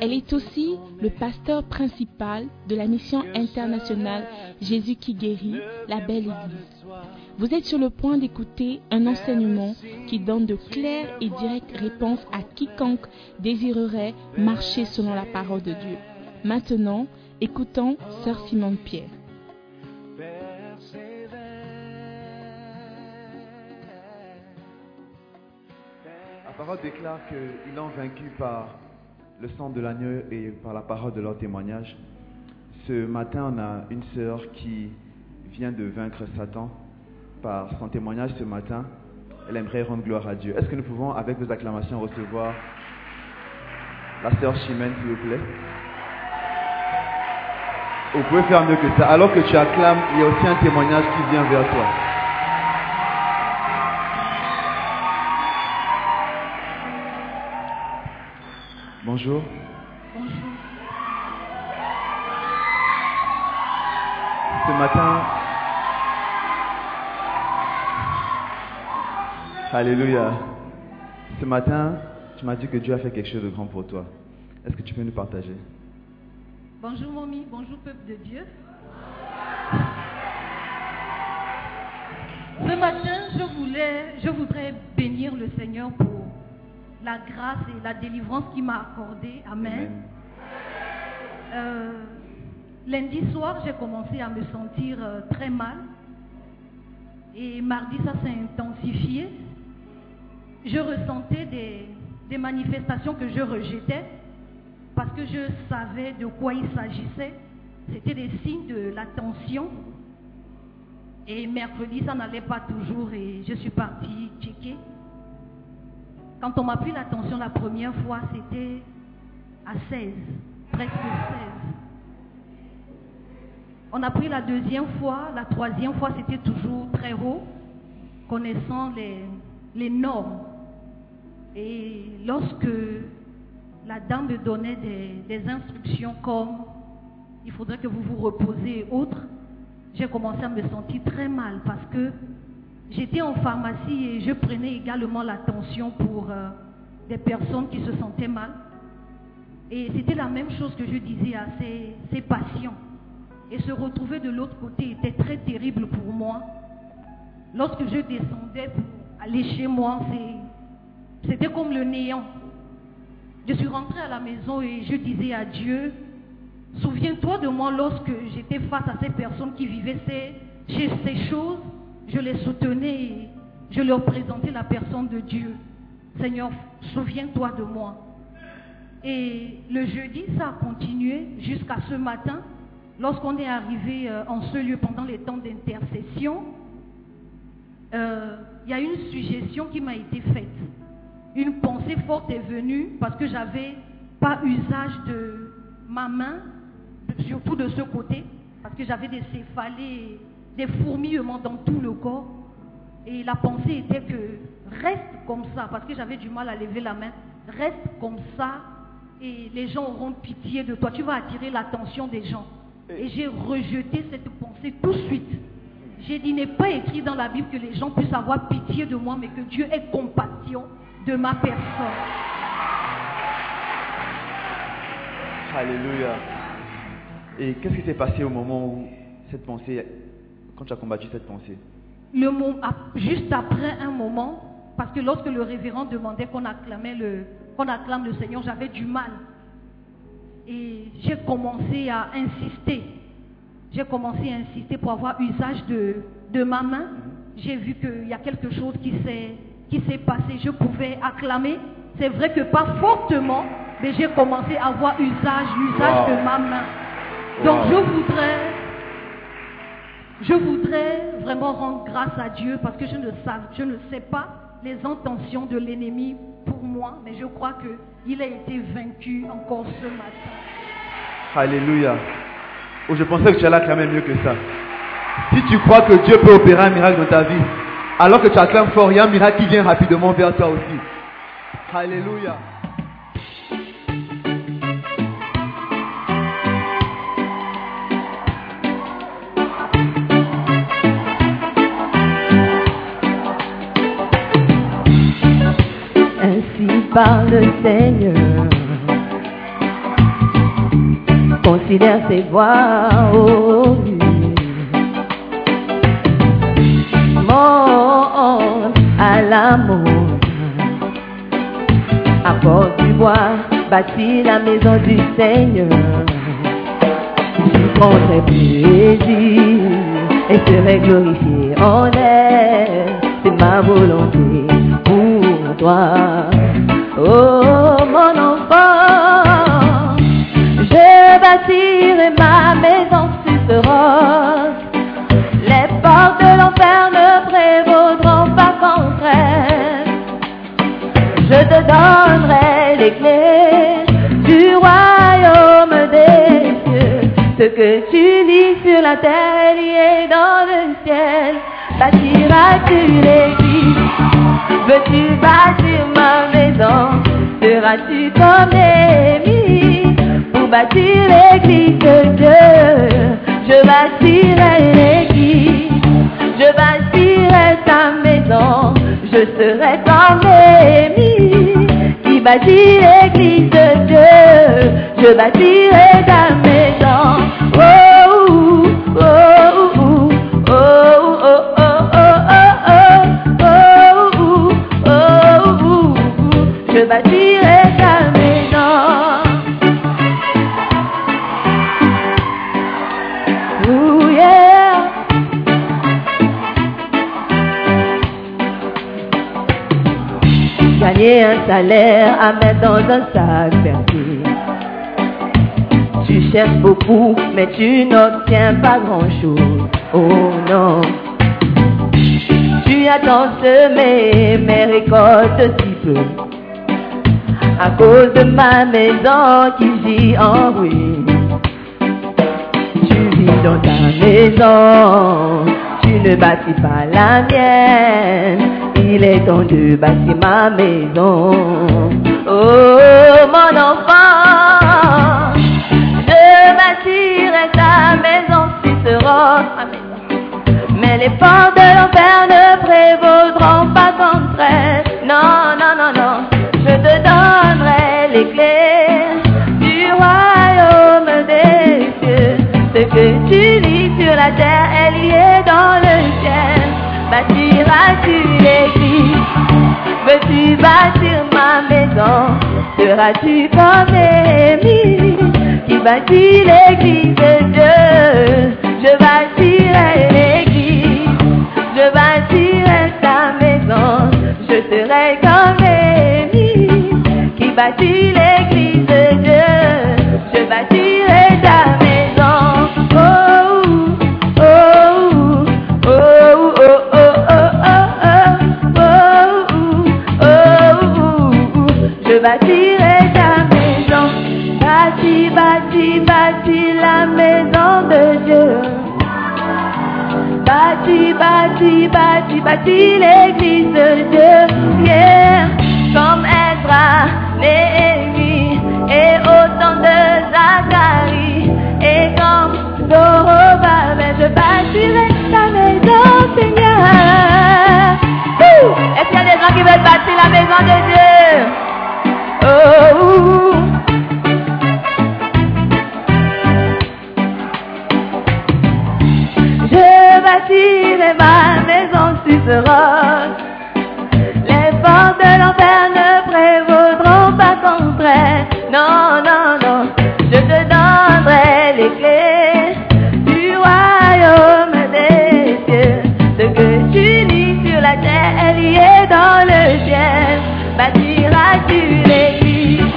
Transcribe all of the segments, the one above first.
Elle est aussi le pasteur principal de la mission internationale Jésus qui guérit, la belle église. Vous êtes sur le point d'écouter un enseignement qui donne de claires et directes réponses à quiconque désirerait marcher selon la parole de Dieu. Maintenant, écoutons Sœur Simone Pierre. La parole déclare qu'ils l'ont vaincu par le sang de l'agneau et par la parole de leur témoignage. Ce matin, on a une sœur qui vient de vaincre Satan par son témoignage ce matin. Elle aimerait rendre gloire à Dieu. Est-ce que nous pouvons, avec vos acclamations, recevoir la sœur Chimène, s'il vous plaît? Vous pouvez faire mieux que ça. Alors que tu acclames, il y a aussi un témoignage qui vient vers toi. Bonjour. Bonjour. Ce matin, Alléluia. Ce matin, tu m'as dit que Dieu a fait quelque chose de grand pour toi. Est-ce que tu peux nous partager? Bonjour mommy, bonjour peuple de Dieu. Ce matin, je voulais, je voudrais bénir le Seigneur pour la grâce et la délivrance qu'il m'a accordée. Amen. Euh, lundi soir, j'ai commencé à me sentir euh, très mal. Et mardi, ça s'est intensifié. Je ressentais des, des manifestations que je rejetais parce que je savais de quoi il s'agissait. C'était des signes de la tension. Et mercredi, ça n'allait pas toujours et je suis partie checker. Quand on m'a pris la tension la première fois, c'était à 16, presque 16. On a pris la deuxième fois, la troisième fois, c'était toujours très haut, connaissant les, les normes. Et lorsque la dame me donnait des, des instructions comme il faudrait que vous vous reposez et autres, j'ai commencé à me sentir très mal parce que j'étais en pharmacie et je prenais également l'attention pour euh, des personnes qui se sentaient mal. Et c'était la même chose que je disais à ces, patients. Et se retrouver de l'autre côté était très terrible pour moi. Lorsque je descendais pour aller chez moi, c'était comme le néant. Je suis rentrée à la maison et je disais à Dieu, souviens-toi de moi lorsque j'étais face à ces personnes qui vivaient ces, ces choses, je les soutenais je leur présentais la personne de Dieu. Seigneur, souviens-toi de moi. Et le jeudi, ça a continué jusqu'à ce matin, lorsqu'on est arrivé euh, en ce lieu pendant les temps d'intercession. euh, Il y a une suggestion qui m'a été faite. Une pensée forte est venue parce que j'avais pas usage de ma main, surtout de ce côté, parce que j'avais des céphalées, des fourmillements dans tout le corps. Et la pensée était que reste comme ça, parce que j'avais du mal à lever la main, reste comme ça et les gens auront pitié de toi. Tu vas attirer l'attention des gens. Et j'ai rejeté cette pensée tout de suite. J'ai dit, il n'est pas écrit dans la Bible que les gens puissent avoir pitié de moi, mais que Dieu ait compassion de ma personne. Alléluia. Et qu'est-ce qui s'est passé au moment où cette pensée, quand tu as combattu cette pensée Le juste après un moment, parce que lorsque le révérend demandait qu'on acclamait le, qu'on acclame le Seigneur, j'avais du mal. Et j'ai commencé à insister. J'ai commencé à insister pour avoir usage de, de ma main. J'ai vu qu'il y a quelque chose qui s'est, qui s'est passé. Je pouvais acclamer. C'est vrai que pas fortement, mais j'ai commencé à avoir usage, l'usage Wow. de ma main. Donc Wow. je voudrais je voudrais vraiment rendre grâce à Dieu parce que je ne, sais, pas les intentions de l'ennemi pour moi, mais je crois qu'il a été vaincu encore ce matin. Alléluia. Oh, je pensais que tu allais acclamer mieux que ça. Si tu crois que Dieu peut opérer un miracle dans ta vie, alors que tu acclames fort, il y a un miracle qui vient rapidement vers toi aussi. Alléluia. Parle le Seigneur. Considère ses voix au Monte à l'amour. Apporte du bois, bâtis la maison du Seigneur. Prendrai plaisir et serai glorifié en elle. C'est ma volonté pour toi. Oh mon enfant, je bâtirai ma maison sur. Les portes de l'enfer ne prévaudront pas contre elle. Je te donnerai les clés du royaume des cieux. Ce que tu lis sur la terre lié dans le ciel. Bâtiras-tu l'église Veux-tu bâtir ma maison Seras-tu comme Néhémie Pour bâtir l'église de Dieu? Je bâtirai l'église Je bâtirai ta maison Je serai comme Néhémie Qui bâtit l'église de Dieu. Je bâtirai ta maison. Oh, oh, oh, je bâtirai. Ooh, yeah. Gagner un salaire à mettre dans un sac perdu. Tu cherches beaucoup, mais tu n'obtiens pas grand-chose. Oh non. Tu attends semer, mais récolte si peu. À cause de ma maison qui gît en ruine. Tu vis dans ta maison, tu ne bâtis pas la mienne. Il est temps de bâtir ma maison. Oh mon enfant, je bâtirai ta maison ce roc, ma maison. Mais les portes de l'enfer ne prévaudront pas contre elle. Ce que tu lis sur la terre est lié dans le ciel. Bâtiras-tu l'église Veux-tu bâtir ma maison? Seras-tu comme Néhémie qui bâtit l'église de Dieu? Je bâtirai l'église. Je bâtirai ta maison. Je serai comme Néhémie qui bâtit l'église de Dieu. Je bâtirai Bâtis, bâtis, bâtis l'église de Dieu. Yeah. Comme Ezra, Néhémie et autant de Zacharie. Et comme Zorobabel, je bâtirai ta maison, Seigneur. Est-ce qu'il y a des gens qui veulent bâtir la maison de Dieu? Oh. Je bâtirai ma Les portes de l'enfer ne prévaudront pas contre elle. Non, non, non. Je te donnerai les clés du royaume des cieux. Ce que tu lis sur la terre est lié dans le ciel. Bâtiras-tu l'église?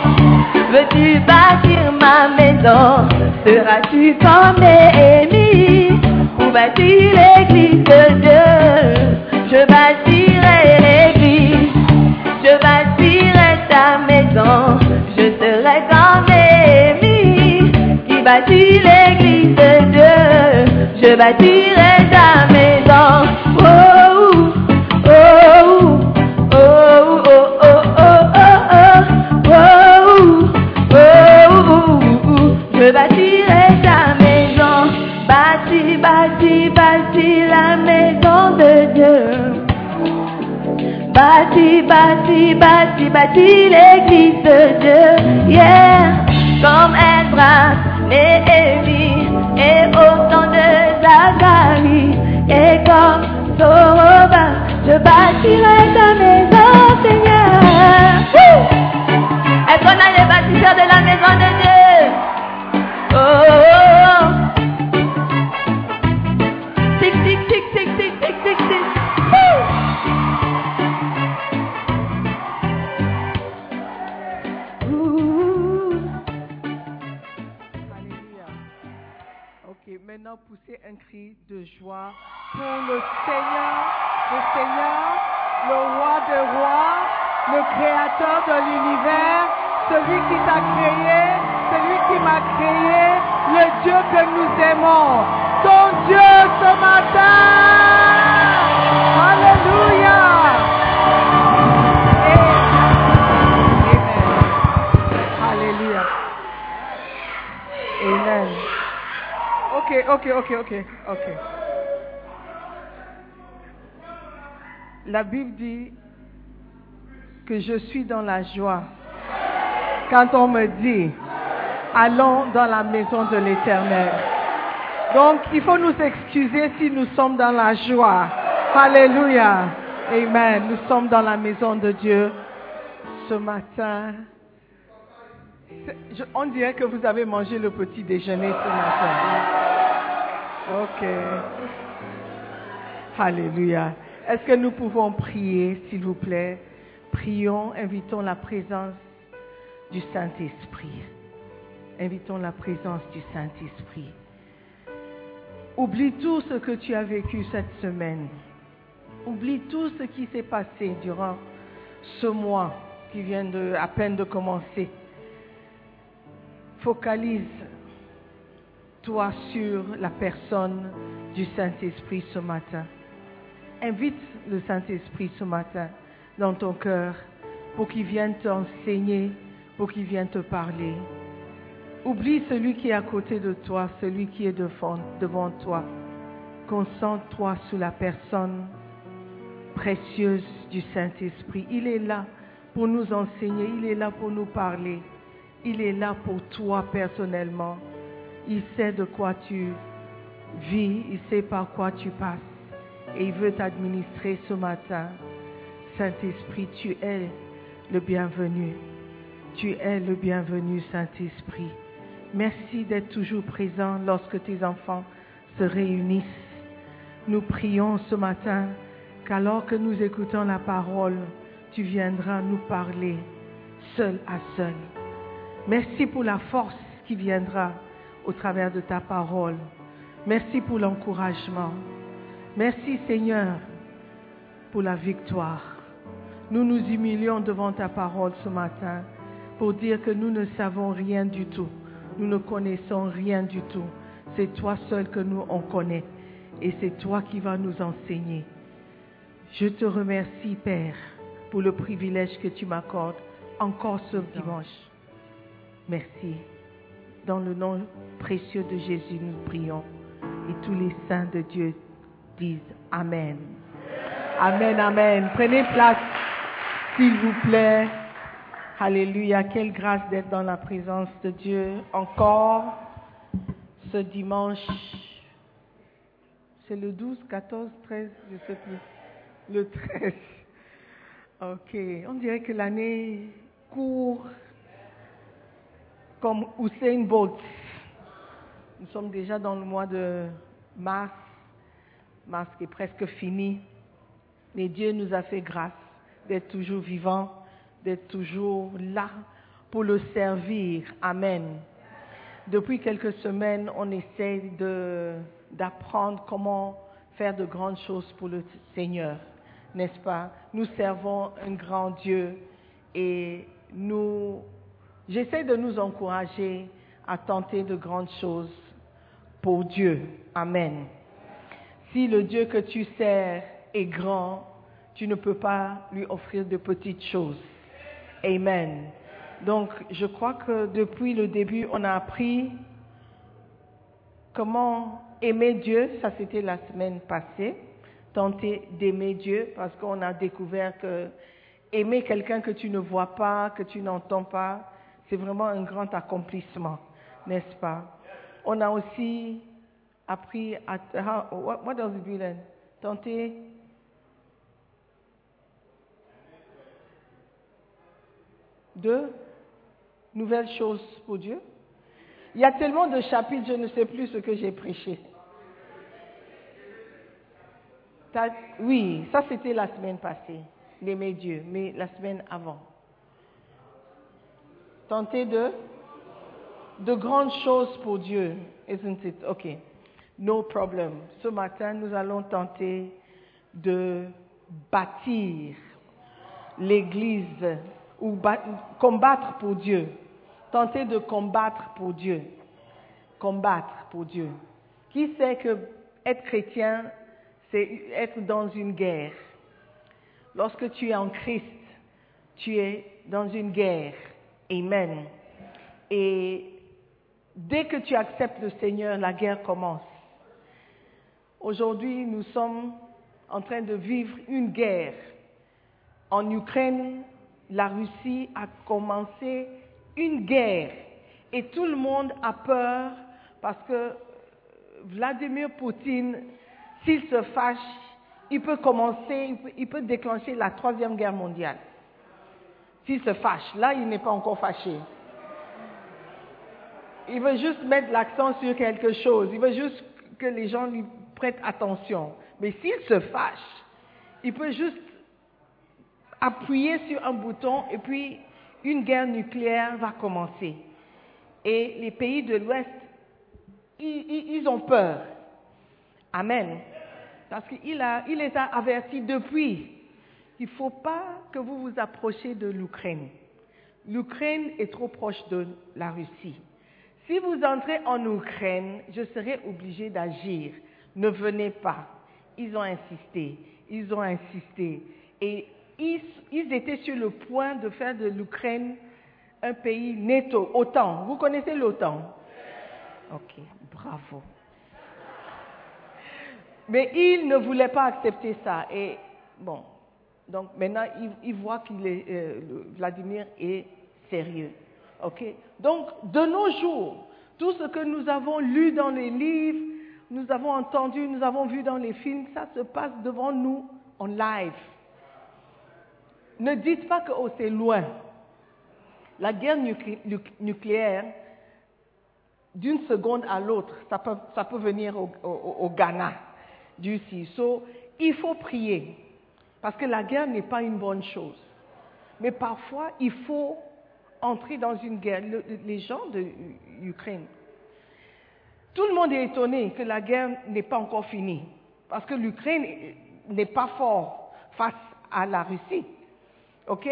Veux-tu bâtir ma maison? Seras-tu comme Néhémie? Pour bâtir l'église Je bâtirai ta maison. Oh, oh, oh, oh, oh, oh, oh, oh, oh, je bâtirai ta maison. Bâti, bâti, bâti la maison de Dieu. Bâti, bâti, bâti, bâti l'église de Dieu. Yeah, comme un bras, mais Gaga. Amen. Ok, ok, ok, ok, ok. La Bible dit que je suis dans la joie quand on me dit allons dans la maison de l'Éternel. Donc, il faut nous excuser si nous sommes dans la joie. Alléluia. Amen. Nous sommes dans la maison de Dieu ce matin. On dirait que vous avez mangé le petit déjeuner ce matin. Ok. Alléluia. Est-ce que nous pouvons prier, s'il vous plaît? Prions, invitons la présence du Saint-Esprit. Invitons la présence du Saint-Esprit. Oublie tout ce que tu as vécu cette semaine. Oublie tout ce qui s'est passé durant ce mois qui vient de, à peine de commencer. Focalise-toi sur la personne du Saint-Esprit ce matin. Invite le Saint-Esprit ce matin dans ton cœur pour qu'il vienne t'enseigner, pour qu'il vienne te parler. Oublie celui qui est à côté de toi, celui qui est devant, toi. Concentre-toi sur la personne précieuse du Saint-Esprit. Il est là pour nous enseigner, il est là pour nous parler. Il est là pour toi personnellement. Il sait de quoi tu vis, il sait par quoi tu passes. Et il veut t'administrer ce matin. Saint-Esprit, tu es le bienvenu. Tu es le bienvenu, Saint-Esprit. Merci d'être toujours présent lorsque tes enfants se réunissent. Nous prions ce matin qu'alors que nous écoutons la parole, tu viendras nous parler seul à seul. Merci pour la force qui viendra au travers de ta parole. Merci pour l'encouragement. Merci Seigneur pour la victoire. Nous nous humilions devant ta parole ce matin pour dire que nous ne savons rien du tout. Nous ne connaissons rien du tout. C'est toi seul que nous on connaît et c'est toi qui vas nous enseigner. Je te remercie Père pour le privilège que tu m'accordes encore ce dimanche. Merci. Dans le nom précieux de Jésus, nous prions. Et tous les saints de Dieu disent Amen. Amen, Amen. Prenez place, s'il vous plaît. Alléluia. Quelle grâce d'être dans la présence de Dieu encore ce dimanche. C'est le 12, 14, 13, je ne sais plus. Le 13. Ok. On dirait que l'année court comme Usain Bolt. Nous sommes déjà dans le mois de mars. Mars qui est presque fini. Mais Dieu nous a fait grâce d'être toujours vivants, d'être toujours là pour le servir. Amen. Depuis quelques semaines, on essaie d'apprendre comment faire de grandes choses pour le Seigneur, n'est-ce pas? Nous servons un grand Dieu et nous, j'essaie de nous encourager à tenter de grandes choses pour Dieu. Amen. Si le Dieu que tu sers est grand, tu ne peux pas lui offrir de petites choses. Amen. Donc, je crois que depuis le début, on a appris comment aimer Dieu. Ça, c'était la semaine passée. Tenter d'aimer Dieu parce qu'on a découvert que aimer quelqu'un que tu ne vois pas, que tu n'entends pas, c'est vraiment un grand accomplissement, n'est-ce pas? On a aussi appris à, how- what, what does it do then? Tenter de nouvelles choses pour Dieu. Il y a tellement de chapitres, je ne sais plus ce que j'ai prêché. Oui, ça c'était la semaine passée, d'aimer Dieu, mais la semaine avant. Tenter de de grandes choses pour Dieu, isn't it? Ok, no problem. Ce matin, nous allons tenter de bâtir l'Église ou ba- combattre pour Dieu. Tenter de combattre pour Dieu. Combattre pour Dieu. Qui sait que être chrétien, c'est être dans une guerre? Lorsque tu es en Christ, tu es dans une guerre. Amen. Et dès que tu acceptes le Seigneur, la guerre commence. Aujourd'hui, nous sommes en train de vivre une guerre. En Ukraine, la Russie a commencé une guerre. Et tout le monde a peur parce que Vladimir Poutine, s'il se fâche, il peut commencer, il peut, déclencher la troisième guerre mondiale. S'il se fâche, là, il n'est pas encore fâché. Il veut juste mettre l'accent sur quelque chose. Il veut juste que les gens lui prêtent attention. Mais s'il se fâche, il peut juste appuyer sur un bouton et puis une guerre nucléaire va commencer. Et les pays de l'Ouest, ils, ont peur. Amen. Parce qu'il il les a depuis. Il ne faut pas que vous vous approchiez de l'Ukraine. L'Ukraine est trop proche de la Russie. Si vous entrez en Ukraine, je serai obligé d'agir. Ne venez pas. Ils ont insisté. Ils ont insisté. Et ils, étaient sur le point de faire de l'Ukraine un pays netto, OTAN. Vous connaissez l'OTAN? Ok, bravo. Mais ils ne voulaient pas accepter ça. Et bon, donc maintenant, ils, ils voient que Vladimir est sérieux. Ok? Donc, de nos jours, tout ce que nous avons lu dans les livres, nous avons entendu, nous avons vu dans les films, ça se passe devant nous en live. Ne dites pas que oh, c'est loin. La guerre nuclé- nuc- nucléaire, d'une seconde à l'autre, ça peut, venir au- au Ghana, du CISO. Il faut prier, parce que la guerre n'est pas une bonne chose. Mais parfois, il faut entrer dans une guerre. Le- les gens de l'Ukraine, tout le monde est étonné que la guerre n'est pas encore finie, parce que l'Ukraine n'est pas fort face à la Russie. Ok?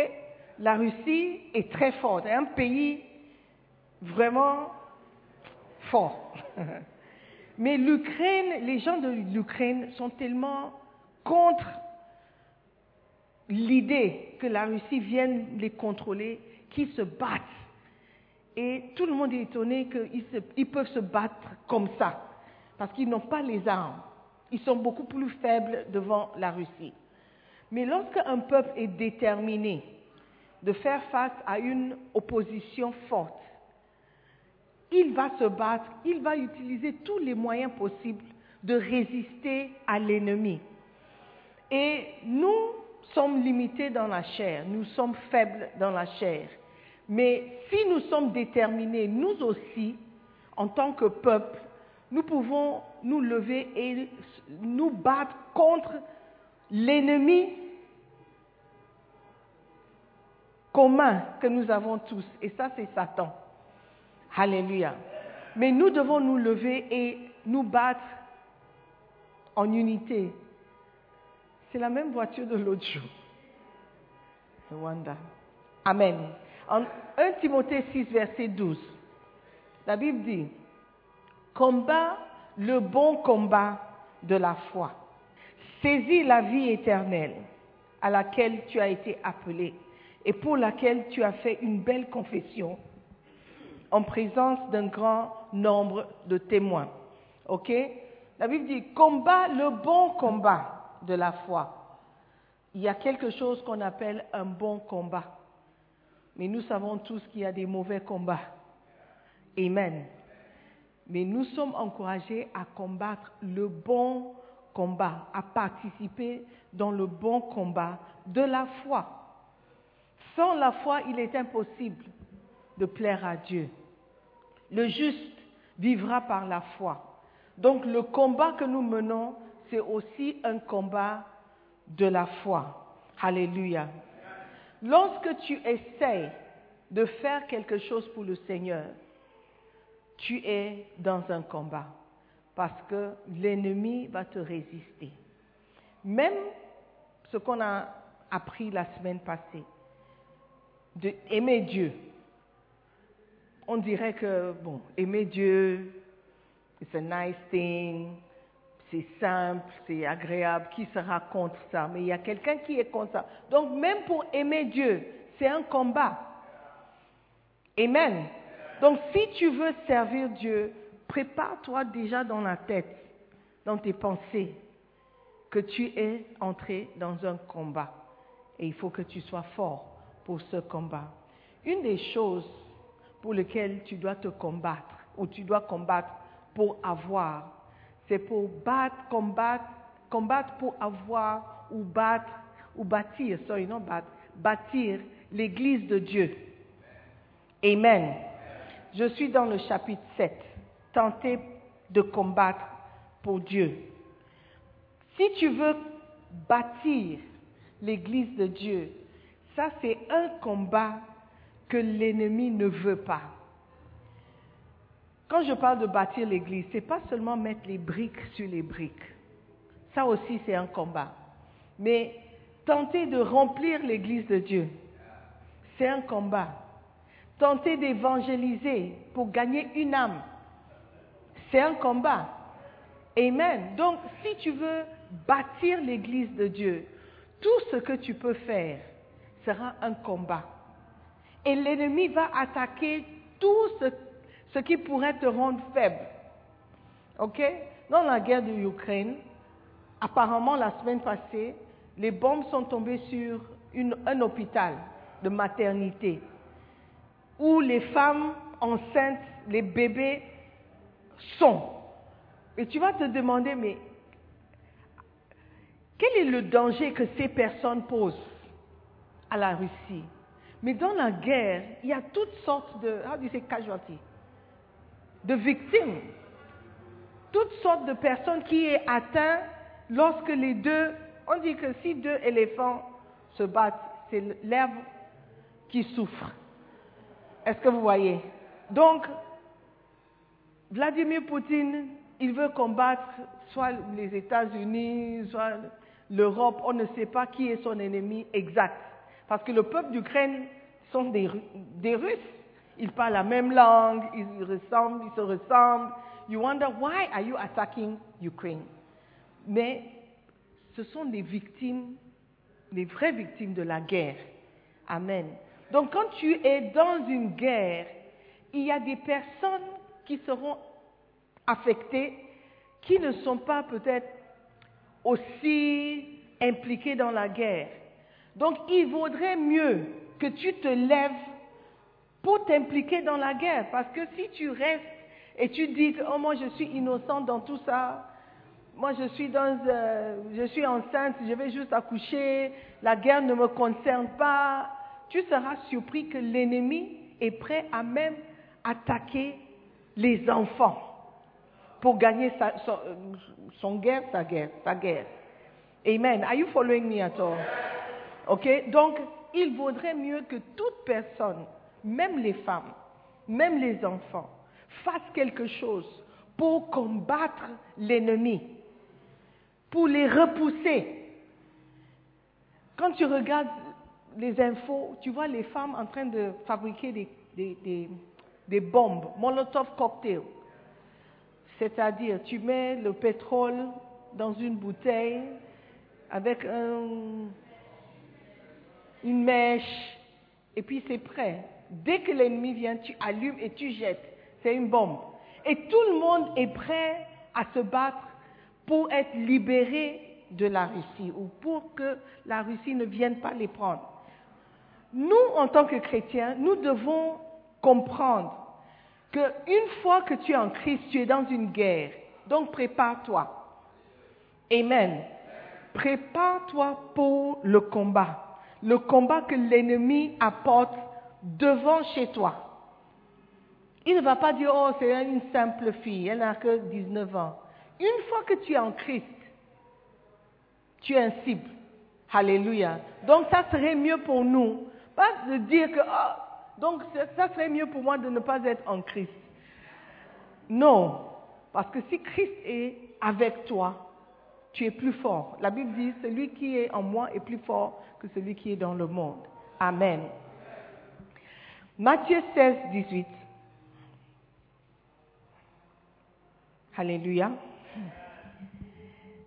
La Russie est très forte, c'est un pays vraiment fort. Mais l'Ukraine, les gens de l'Ukraine sont tellement contre l'idée que la Russie vienne les contrôler qu'ils se battent. Et tout le monde est étonné qu'ils peuvent se battre comme ça, parce qu'ils n'ont pas les armes. Ils sont beaucoup plus faibles devant la Russie. Mais lorsque un peuple est déterminé de faire face à une opposition forte, il va se battre, il va utiliser tous les moyens possibles de résister à l'ennemi. Et nous sommes limités dans la chair, nous sommes faibles dans la chair. Mais si nous sommes déterminés, nous aussi, en tant que peuple, nous pouvons nous lever et nous battre contre l'ennemi commun que nous avons tous. Et ça, c'est Satan. Alléluia. Mais nous devons nous lever et nous battre en unité. C'est la même voiture de l'autre jour. Rwanda. Amen. En 1 Timothée 6, verset 12, la Bible dit, combat le bon combat de la foi. Saisis la vie éternelle à laquelle tu as été appelé et pour laquelle tu as fait une belle confession en présence d'un grand nombre de témoins. OK? La Bible dit combat le bon combat de la foi. Il y a quelque chose qu'on appelle un bon combat. Mais nous savons tous qu'il y a des mauvais combats. Amen. Mais nous sommes encouragés à combattre le bon combat, à participer dans le bon combat de la foi. Sans la foi, il est impossible de plaire à Dieu. Le juste vivra par la foi. Donc le combat que nous menons, c'est aussi un combat de la foi. Alléluia. Lorsque tu essaies de faire quelque chose pour le Seigneur, tu es dans un combat parce que l'ennemi va te résister. Même ce qu'on a appris la semaine passée, de aimer Dieu. On dirait que, bon, aimer Dieu, c'est a nice thing, c'est simple, c'est agréable, qui sera contre ça Mais il y a quelqu'un qui est contre ça. Donc même pour aimer Dieu, c'est un combat. Amen. Donc si tu veux servir Dieu, prépare-toi déjà dans la tête, dans tes pensées, que tu es entré dans un combat. Et il faut que tu sois fort pour ce combat. Une des choses pour lesquelles tu dois te combattre, ou tu dois combattre pour avoir, c'est pour battre, combattre, combattre pour avoir ou battre, ou bâtir, sorry, non battre, bâtir l'église de Dieu. Amen. Je suis dans le chapitre 7. Tenter de combattre pour Dieu. Si tu veux bâtir l'église de Dieu, ça c'est un combat que l'ennemi ne veut pas. Quand je parle de bâtir l'église, ce n'est pas seulement mettre les briques sur les briques. Ça aussi, c'est un combat. Mais tenter de remplir l'église de Dieu, c'est un combat. Tenter d'évangéliser pour gagner une âme, c'est un combat. Amen. Donc, si tu veux bâtir l'église de Dieu, tout ce que tu peux faire sera un combat. Et l'ennemi va attaquer tout ce, ce, qui pourrait te rendre faible. OK? Dans la guerre de l'Ukraine, apparemment la semaine passée, les bombes sont tombées sur un hôpital de maternité où les femmes enceintes, les bébés sont. Et tu vas te demander, mais quel est le danger que ces personnes posent à la Russie? Mais dans la guerre, il y a toutes sortes de, how do you casualty, de victimes, toutes sortes de personnes qui sont atteintes lorsque les deux, on dit que si deux éléphants se battent, c'est l'herbe qui souffre. Est-ce que vous voyez? Donc, Vladimir Poutine, il veut combattre soit les États-Unis, soit l'Europe, on ne sait pas qui est son ennemi exact. Parce que le peuple d'Ukraine sont des, des, Russes. Ils parlent la même langue, ils ressemblent, ils se ressemblent. You wonder why are you attacking Ukraine? Mais ce sont des victimes, des vraies victimes de la guerre. Amen. Donc quand tu es dans une guerre, il y a des personnes qui seront affectées qui ne sont pas peut-être aussi impliqués dans la guerre. Donc il vaudrait mieux que tu te lèves pour t'impliquer dans la guerre. Parce que si tu restes et tu dis oh, moi je suis innocente dans tout ça, moi je suis, dans, euh, je suis enceinte, je vais juste accoucher, la guerre ne me concerne pas, tu seras surpris que l'ennemi est prêt à même attaquer les enfants pour gagner sa, son, son, guerre, sa guerre, sa guerre. Amen. Are you following me at all? Ok? Donc, il vaudrait mieux que toute personne, même les femmes, même les enfants, fassent quelque chose pour combattre l'ennemi, pour les repousser. Quand tu regardes les infos, tu vois les femmes en train de fabriquer des, bombes, Molotov cocktails C'est-à-dire, tu mets le pétrole dans une bouteille avec un- une mèche et puis c'est prêt. Dès que l'ennemi vient, tu allumes et tu jettes. C'est une bombe. Et tout le monde est prêt à se battre pour être libéré de la Russie ou pour que la Russie ne vienne pas les prendre. Nous, en tant que chrétiens, nous devons comprendre qu'une fois que tu es en Christ, tu es dans une guerre. Donc prépare-toi. Amen. Prépare-toi pour le combat. Le combat que l'ennemi apporte devant chez toi. Il ne va pas dire, oh, c'est une simple fille, elle n'a que 19 ans. Une fois que tu es en Christ, tu es un cible. Alléluia. Donc ça serait mieux pour nous, pas de dire que, oh, donc ça- serait mieux pour moi de ne pas être en Christ. Non, parce que si Christ est avec toi, tu es plus fort. La Bible dit, celui qui est en moi est plus fort que celui qui est dans le monde. Amen. Matthieu 16, 18. Alléluia.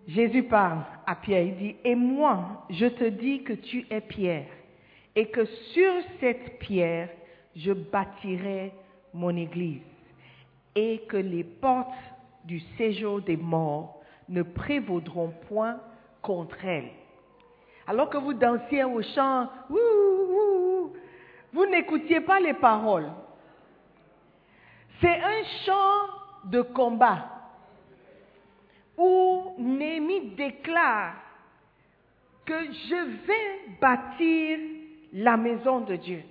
Jésus parle à Pierre, il dit, et moi, je te dis que tu es Pierre, et que sur cette pierre, je bâtirai mon église, et que les portes du séjour des morts ne prévaudront point contre elle. Alors que vous dansiez au chant, vous n'écoutiez pas les paroles. C'est un chant de combat où Néhémie déclare que je vais bâtir la maison de Dieu.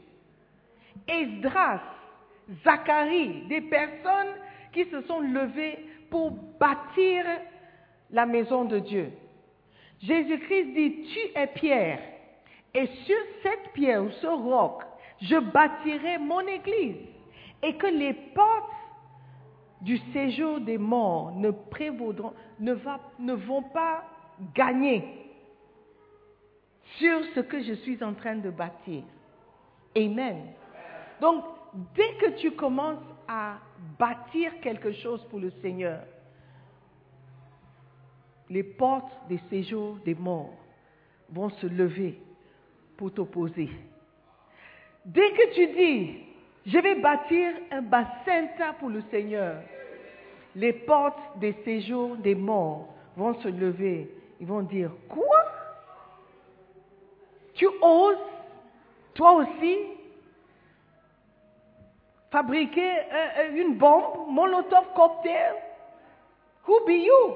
Esdras, Zacharie, des personnes qui se sont levées pour bâtir la maison de Dieu. Jésus-Christ dit, tu es Pierre, et sur cette pierre ou ce roc, je bâtirai mon église, et que les portes du séjour des morts ne prévaudront, ne, vont pas gagner sur ce que je suis en train de bâtir. Amen. Donc, dès que tu commences à bâtir quelque chose pour le Seigneur, les portes des séjours des morts vont se lever pour t'opposer. Dès que tu dis, je vais bâtir un bassin pour le Seigneur, les portes des séjours des morts vont se lever. Ils vont dire, quoi? Tu oses, toi aussi, fabriquer un- un- une bombe, molotov cocktail? Who be you?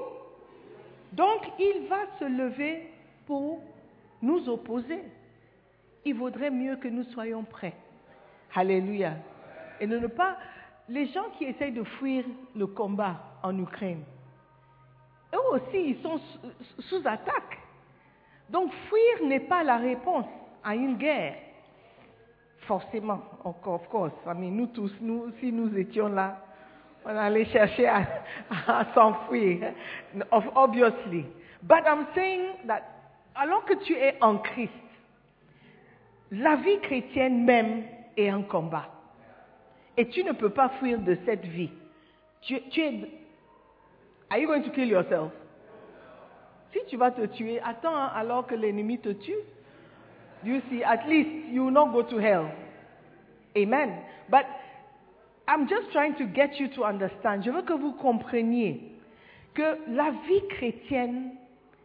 Donc il va se lever pour nous opposer. Il vaudrait mieux que nous soyons prêts. Alléluia. Et ne pas... Les gens qui essayent de fuir le combat en Ukraine, eux aussi, ils sont sous, attaque. Donc fuir n'est pas la réponse à une guerre. Forcément, encore, of course. I mean, nous tous, nous, si nous étions là, on allait chercher à, s'enfuir, obviously. But I'm saying that, alors que tu es en Christ, la vie chrétienne même est un combat. Et tu ne peux pas fuir de cette vie. Tu, es... Are you going to kill yourself? Si tu vas te tuer, attends hein, alors que l'ennemi te tue. You see, at least you will not go to hell. Amen. But I'm just trying to get you to understand. Je veux que vous compreniez que la vie chrétienne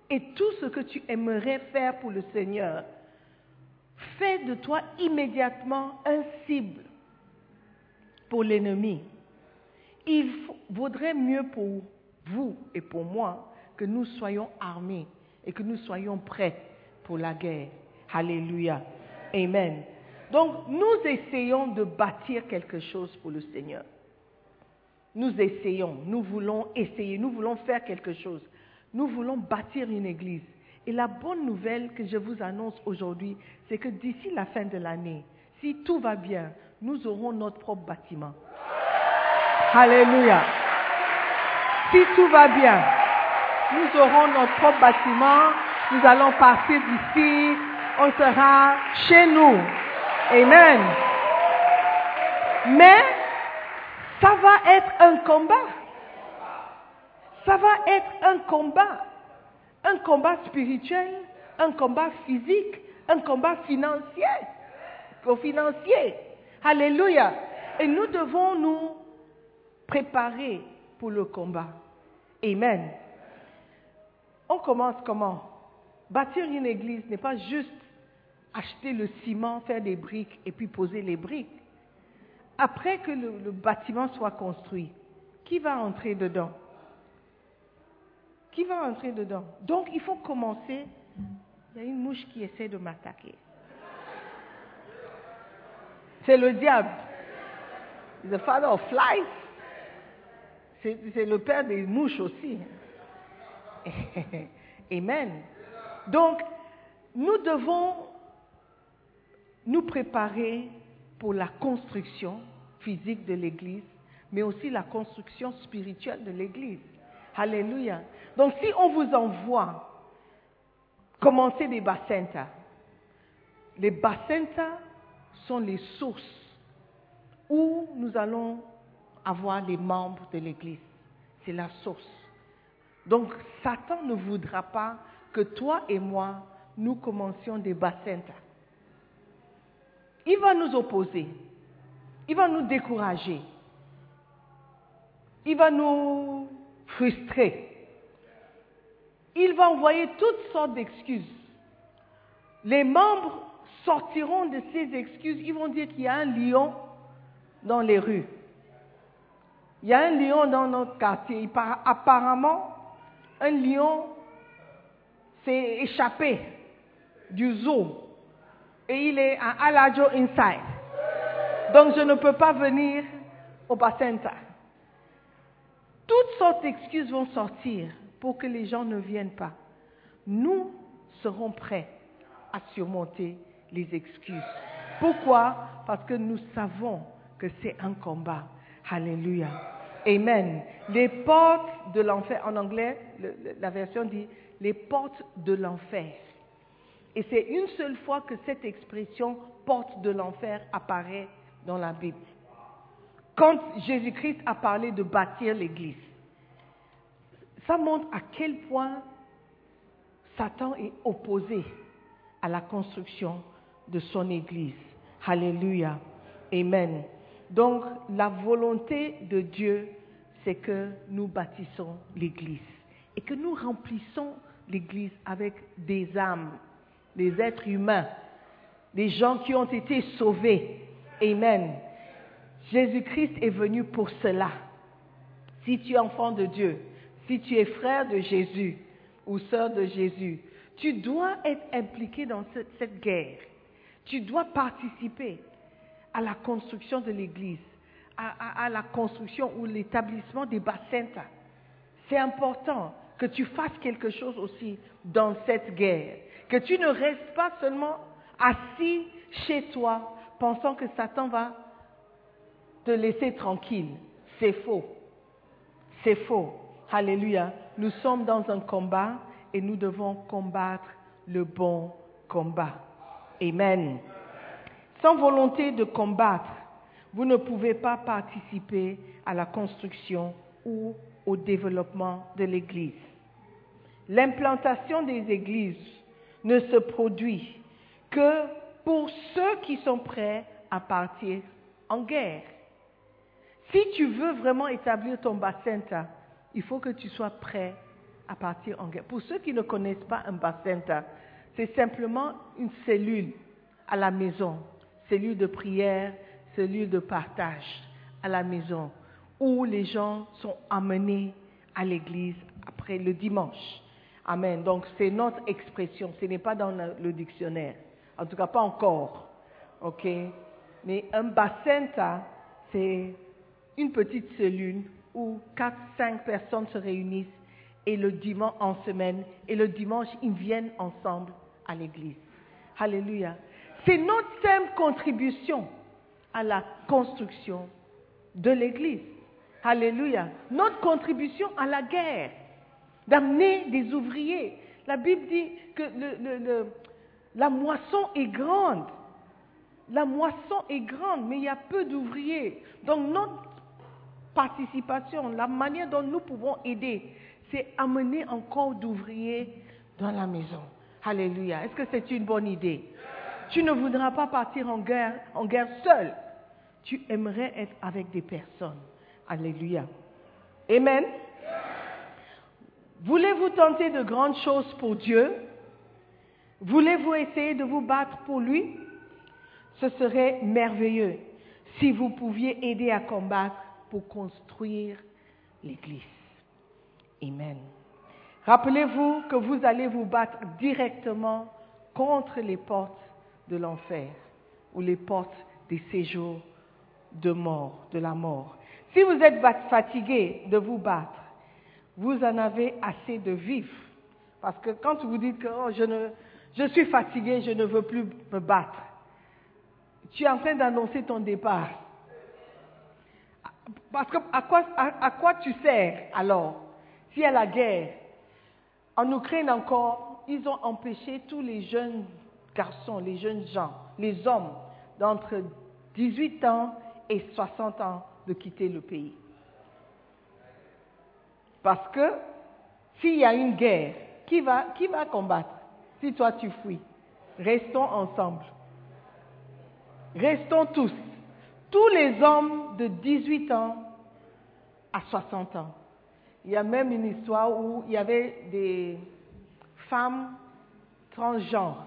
et tout ce que tu aimerais faire pour le Seigneur fait de toi immédiatement un cible pour l'ennemi. Il vaudrait mieux pour vous et pour moi que nous soyons armés et que nous soyons prêts pour la guerre. Alléluia. Amen. Donc, nous essayons de bâtir quelque chose pour le Seigneur. Nous essayons, nous voulons essayer, nous voulons faire quelque chose. Nous voulons bâtir une église. Et la bonne nouvelle que je vous annonce aujourd'hui, c'est que d'ici la fin de l'année, si tout va bien, nous aurons notre propre bâtiment. Alléluia. Si tout va bien, nous aurons notre propre bâtiment, nous allons partir d'ici, on sera chez nous. Amen. Mais ça va être un combat. ça va être un combat. Un combat spirituel, un combat physique, un combat financier. Au financier. Alléluia. Et nous devons nous préparer pour le combat. Amen. On commence comment? Bâtir une église n'est pas juste acheter le ciment, faire des briques et puis poser les briques. Après que le, le bâtiment soit construit, qui va entrer dedans? Qui va entrer dedans Donc il faut commencer. Il y a une mouche qui essaie de m'attaquer. C'est le diable. The father of flies. C'est le père des mouches aussi. Amen. Donc, nous devons nous préparer pour la construction physique de l'Église, mais aussi la construction spirituelle de l'Église. Alléluia. Donc, si on vous envoie commencer des bacentas, les bacentas sont les sources où nous allons avoir les membres de l'Église. C'est la source. Donc, Satan ne voudra pas que toi et moi, nous commencions des bacentas. Il va nous opposer. Il va nous décourager. Il va nous frustrer. Il va envoyer toutes sortes d'excuses. Les membres sortiront de ces excuses. Ils vont dire qu'il y a un lion dans les rues. Il y a un lion dans notre quartier. Apparemment, un lion s'est échappé du zoo et il est à Alajo Inside. Donc je ne peux pas venir au Bacenta. Toutes sortes d'excuses vont sortir pour que les gens ne viennent pas. Nous serons prêts à surmonter les excuses. Pourquoi? Parce que nous savons que c'est un combat. Alléluia. Amen. Les portes de l'enfer, en anglais, la version dit les portes de l'enfer. Et c'est une seule fois que cette expression porte de l'enfer apparaît dans la Bible. Quand Jésus-Christ a parlé de bâtir l'Église, ça montre à quel point Satan est opposé à la construction de son Église. Alléluia. Amen. Donc la volonté de Dieu, c'est que nous bâtissons l'Église et que nous remplissons l'Église avec des âmes, des êtres humains, des gens qui ont été sauvés. Amen. Jésus-Christ est venu pour cela. Si tu es enfant de Dieu, si tu es frère de Jésus ou sœur de Jésus, tu dois être impliqué dans cette, guerre. Tu dois participer à la construction de l'Église, à, la construction ou l'établissement des bacentas. C'est important que tu fasses quelque chose aussi dans cette guerre. Que tu ne restes pas seulement assis chez toi pensant que Satan va te laisser tranquille. C'est faux. C'est faux. Alléluia. Nous sommes dans un combat et nous devons combattre le bon combat. Amen. Sans volonté de combattre, vous ne pouvez pas participer à la construction ou au développement de l'Église. L'implantation des églises ne se produit que pour ceux qui sont prêts à partir en guerre. Si tu veux vraiment établir ton bacenta, il faut que tu sois prêt à partir en guerre. Pour ceux qui ne connaissent pas un bacenta, c'est simplement une cellule à la maison, cellule de prière, cellule de partage à la maison, où les gens sont amenés à l'église après le dimanche. Amen. Donc c'est notre expression, ce n'est pas dans le, dictionnaire. En tout cas, pas encore. OK? Mais un bacenta, c'est une petite cellule où quatre, cinq personnes se réunissent et le dimanche en semaine et le dimanche ils viennent ensemble à l'église. Alléluia. C'est notre simple contribution à la construction de l'église. Alléluia. Notre contribution à la guerre, d'amener des ouvriers. La Bible dit que la moisson est grande. La moisson est grande, mais il y a peu d'ouvriers. Donc notre participation, la manière dont nous pouvons aider, c'est amener encore d'ouvriers dans la maison. Alléluia. Est-ce que c'est une bonne idée? Tu ne voudras pas partir en guerre, en guerre seul. Tu aimerais être avec des personnes. Alléluia. Amen. Voulez-vous tenter de grandes choses pour Dieu? Voulez-vous essayer de vous battre pour lui? Ce serait merveilleux si vous pouviez aider à combattre pour construire l'Église. Amen. Rappelez-vous que vous allez vous battre directement contre les portes de l'enfer ou les portes des séjours de mort, de la mort. Si vous êtes fatigué de vous battre, vous en avez assez de vivre. Parce que quand vous dites que oh, je, suis fatigué, je ne veux plus me battre, tu es en train d'annoncer ton départ. Parce que à quoi, à, quoi tu sers alors? S'il y a la guerre, en Ukraine encore, ils ont empêché tous les jeunes garçons, les jeunes gens, les hommes d'entre 18 ans et 60 ans de quitter le pays. Parce que s'il y a une guerre, qui va, qui va combattre? Si toi tu fuis Restons ensemble. Restons tous. Tous les hommes de 18 ans à 60 ans. Il y a même une histoire où il y avait des femmes transgenres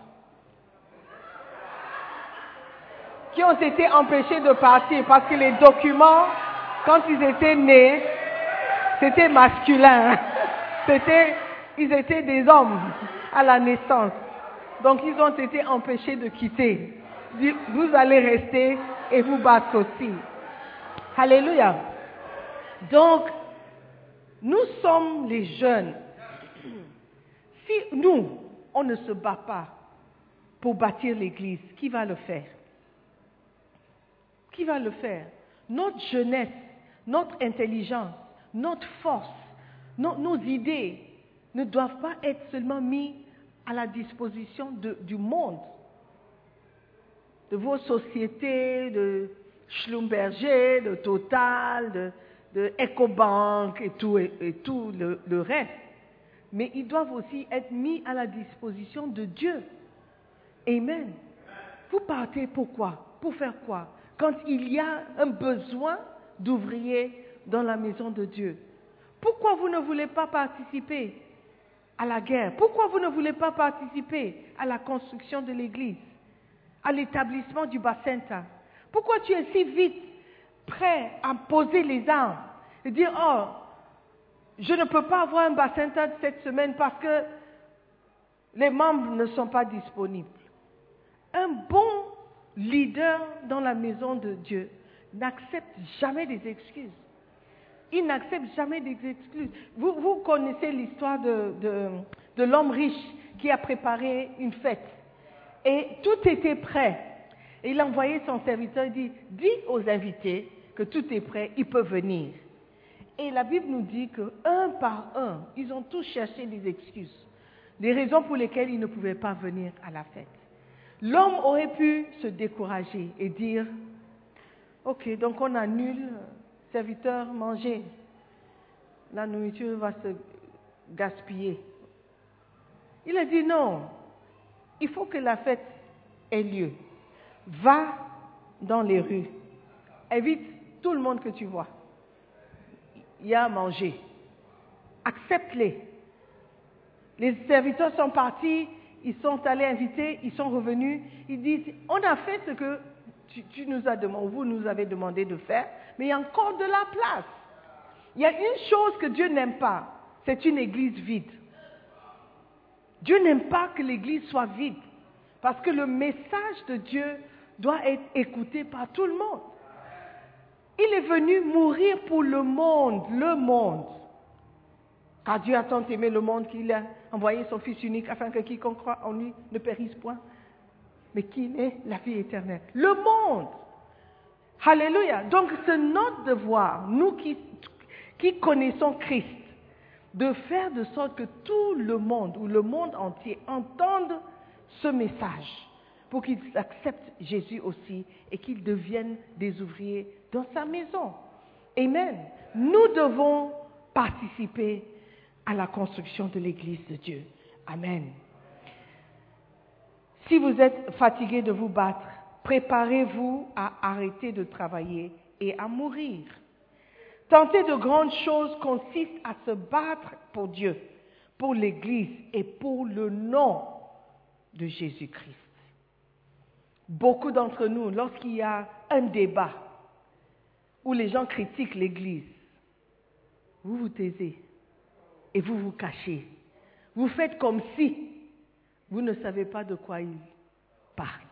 qui ont été empêchées de partir parce que les documents, quand ils étaient nés, c'était masculin. C'était, ils étaient des hommes à la naissance. Donc ils ont été empêchés de quitter. Vous allez rester et vous battre aussi. Alléluia. Donc, nous sommes les jeunes. Si nous, on ne se bat pas pour bâtir l'Église, qui va le faire? Qui va le faire? Notre jeunesse, notre intelligence, notre force, nos idées ne doivent pas être seulement mis à la disposition du monde, de vos sociétés, de Schlumberger, de Total, de, EcoBank et tout, et, tout le, reste. Mais ils doivent aussi être mis à la disposition de Dieu. Amen. Vous partez pourquoi Pour faire quoi? Quand il y a un besoin d'ouvriers dans la maison de Dieu. Pourquoi vous ne voulez pas participer à la guerre? Pourquoi vous ne voulez pas participer à la construction de l'Église, à l'établissement du bassin Pourquoi tu es si vite prêt à poser les armes et dire, oh, je ne peux pas avoir un bassin cette semaine parce que les membres ne sont pas disponibles. Un bon leader dans la maison de Dieu n'accepte jamais des excuses. Il n'accepte jamais des excuses. Vous, connaissez l'histoire de, de, de l'homme riche qui a préparé une fête. Et tout était prêt. Et il a envoyé son serviteur, il dit, dis aux invités que tout est prêt, ils peuvent venir. Et la Bible nous dit que un par un, ils ont tous cherché des excuses, des raisons pour lesquelles ils ne pouvaient pas venir à la fête. L'homme aurait pu se décourager et dire, ok, donc on annule, serviteur, manger. La nourriture va se gaspiller. Il a dit non, il faut que la fête ait lieu. Va dans les rues, invite tout le monde que tu vois. Il y a à manger. Accepte-les. Les serviteurs sont partis, ils sont allés inviter, ils sont revenus. Ils disent, on a fait ce que tu, nous as demandé, vous nous avez demandé de faire, mais il y a encore de la place. Il y a une chose que Dieu n'aime pas, c'est une église vide. Dieu n'aime pas que l'église soit vide, parce que le message de Dieu doit être écouté par tout le monde. Il est venu mourir pour le monde, le monde. Car Dieu a tant aimé le monde qu'il a envoyé son Fils unique afin que quiconque croit en lui ne périsse point, mais qu'il ait la vie éternelle. Le monde. Alléluia. Donc c'est notre devoir, nous qui, qui connaissons Christ, de faire de sorte que tout le monde ou le monde entier entende ce message pour qu'ils acceptent Jésus aussi et qu'ils deviennent des ouvriers dans sa maison. Amen. Nous devons participer à la construction de l'Église de Dieu. Amen. Si vous êtes fatigué de vous battre, préparez-vous à arrêter de travailler et à mourir. Tenter de grandes choses consiste à se battre pour Dieu, pour l'Église et pour le nom de Jésus-Christ. Beaucoup d'entre nous, lorsqu'il y a un débat où les gens critiquent l'Église, vous vous taisez et vous vous cachez. Vous faites comme si vous ne savez pas de quoi il parle.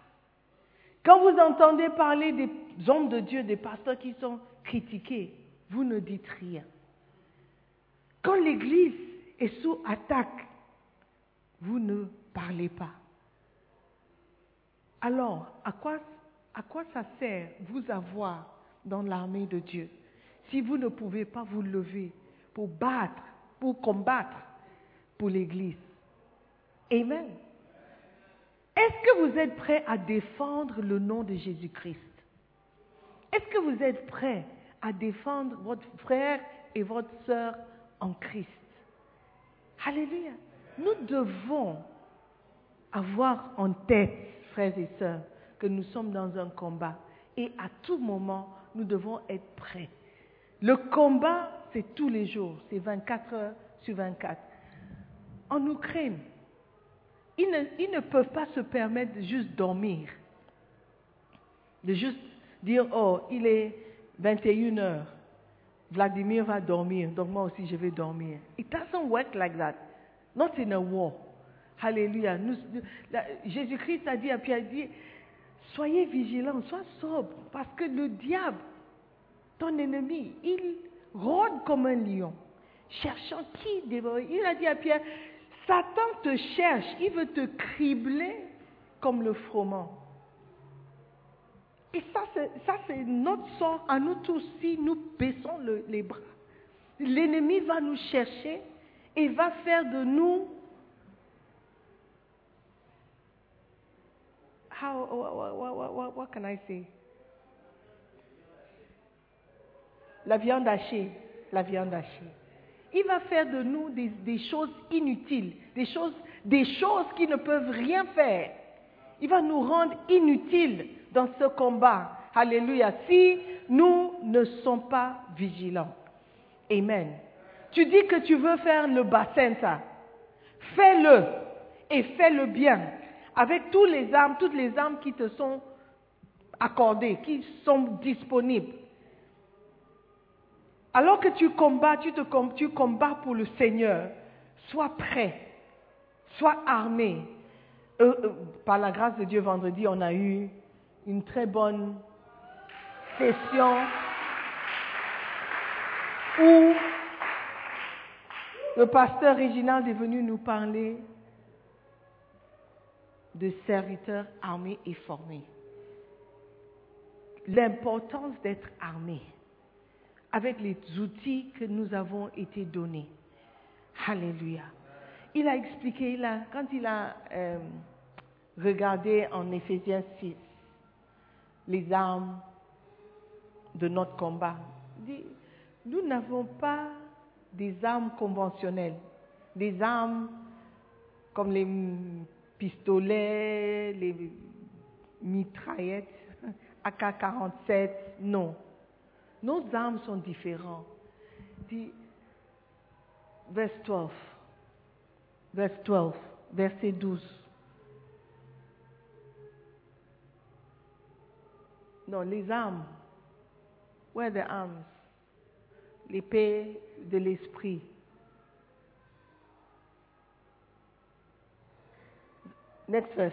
Quand vous entendez parler des hommes de Dieu, des pasteurs qui sont critiqués, vous ne dites rien. Quand l'Église est sous attaque, vous ne parlez pas. Alors, à quoi, ça sert vous avoir dans l'armée de Dieu si vous ne pouvez pas vous lever pour battre, pour combattre pour l'Église? Amen. Est-ce que vous êtes prêt à défendre le nom de Jésus-Christ? Est-ce que vous êtes prêt à défendre votre frère et votre sœur en Christ? Alléluia. Nous devons avoir en tête, frères et sœurs, que nous sommes dans un combat et à tout moment, nous devons être prêts. Le combat, c'est tous les jours, c'est 24 heures sur 24. En Ukraine, ils ne, peuvent pas se permettre de juste dormir, de juste dire, oh, il est 21 heures, Vladimir va dormir, donc moi aussi je vais dormir. It doesn't work like that. Not in a war. Alléluia. Jésus-Christ a dit à Pierre, dit, soyez vigilants, sois sobre, parce que le diable, ton ennemi, il rôde comme un lion, cherchant qui dévorer. Il a dit à Pierre, Satan te cherche, il veut te cribler comme le froment. Et ça, c'est notre sort à nous tous si nous baissons les bras. L'ennemi va nous chercher et va faire de nous. How, what, what, what can I say? La viande hachée, la viande hachée. Il va faire de nous des, choses inutiles, des choses, des choses qui ne peuvent rien faire. Il va nous rendre inutiles dans ce combat. Alléluia. Si nous ne sommes pas vigilants. Amen. Tu dis que tu veux faire le bassin, ça. Fais-le. Et fais-le bien. Avec tous les armes, toutes les armes qui te sont accordées, qui sont disponibles. Alors que tu combats, tu, te, combats pour le Seigneur. Sois prêt. Sois armé. Euh, euh, par la grâce de Dieu, vendredi, on a eu une très bonne session où le pasteur Réginald est venu nous parler de serviteurs armés et formés. L'importance d'être armé avec les outils que nous avons été donnés. Alléluia. Il a expliqué, quand il a euh, regardé en Éphésiens 6, les armes de notre combat. Nous n'avons pas des armes conventionnelles, des armes comme les pistolets, les mitraillettes, AK-47, non. Nos armes sont différentes. verset 12, verset 12, verset 12. Non, les armes. Où are the arms? L'épée de l'esprit. Next verse.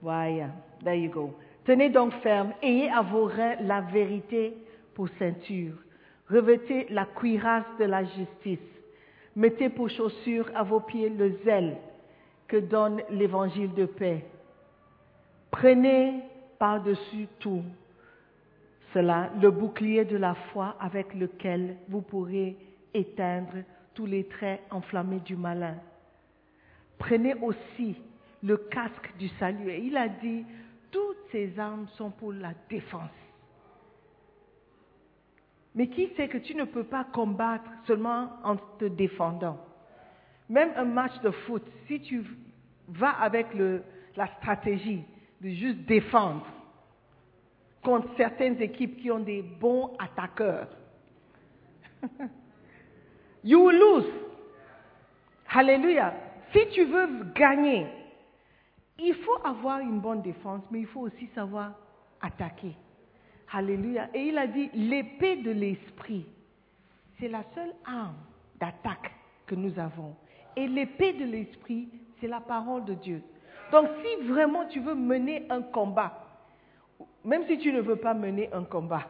Voilà, there you go. Tenez donc ferme, ayez à vos reins la vérité pour ceinture. Revêtez la cuirasse de la justice. Mettez pour chaussure à vos pieds le zèle que donne l'évangile de paix. Prenez par-dessus tout cela le bouclier de la foi avec lequel vous pourrez éteindre tous les traits enflammés du malin. Prenez aussi le casque du salut. Et il a dit, toutes ces armes sont pour la défense. Mais qui sait que tu ne peux pas combattre seulement en te défendant Même un match de foot, si tu vas avec la stratégie de juste défendre contre certaines équipes qui ont des bons attaqueurs, you will lose. Alléluia. Si tu veux gagner, il faut avoir une bonne défense, mais il faut aussi savoir attaquer. Alléluia. Et il a dit, l'épée de l'esprit, c'est la seule arme d'attaque que nous avons. Et l'épée de l'esprit, c'est la parole de Dieu. Donc si vraiment tu veux mener un combat, même si tu ne veux pas mener un combat,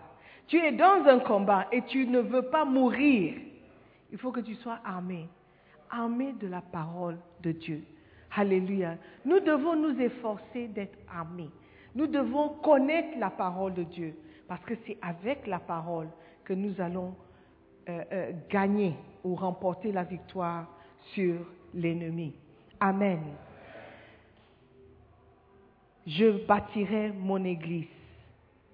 tu es dans un combat et tu ne veux pas mourir, il faut que tu sois armé, armé de la parole de Dieu. Alléluia. Nous devons nous efforcer d'être armés. Nous devons connaître la parole de Dieu parce que c'est avec la parole que nous allons euh, euh, gagner ou remporter la victoire sur l'ennemi. Amen. Je bâtirai mon église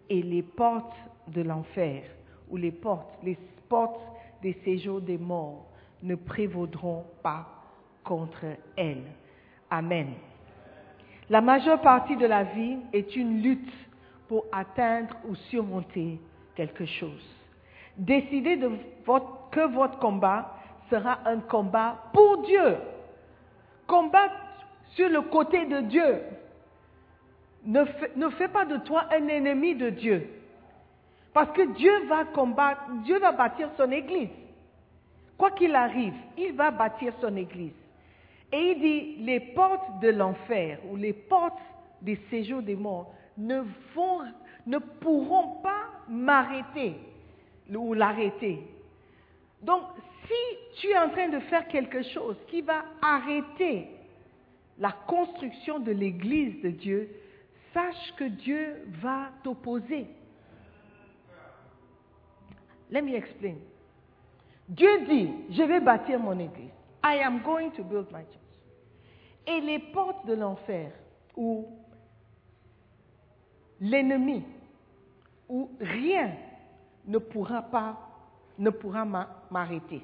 et les portes de l'enfer ou les portes, les portes des séjours des morts ne prévaudront pas contre elle. Amen. La majeure partie de la vie est une lutte pour atteindre ou surmonter quelque chose. Décidez que votre combat sera un combat pour Dieu. Combat sur le côté de Dieu. Ne fais, ne fais pas de toi un ennemi de Dieu. Parce que Dieu va combattre, Dieu va bâtir son église. Quoi qu'il arrive, il va bâtir son église. Et il dit, les portes de l'enfer ou les portes des séjours des morts ne, ne pourront pas m'arrêter ou l'arrêter. Donc, si tu es en train de faire quelque chose qui va arrêter la construction de l'église de Dieu, sache que Dieu va t'opposer. Let me explain. Dieu dit, je vais bâtir mon église. I am going to build my church. Et les portes de l'enfer, ou l'ennemi, où rien ne pourra pas, ne pourra m'a- m'arrêter.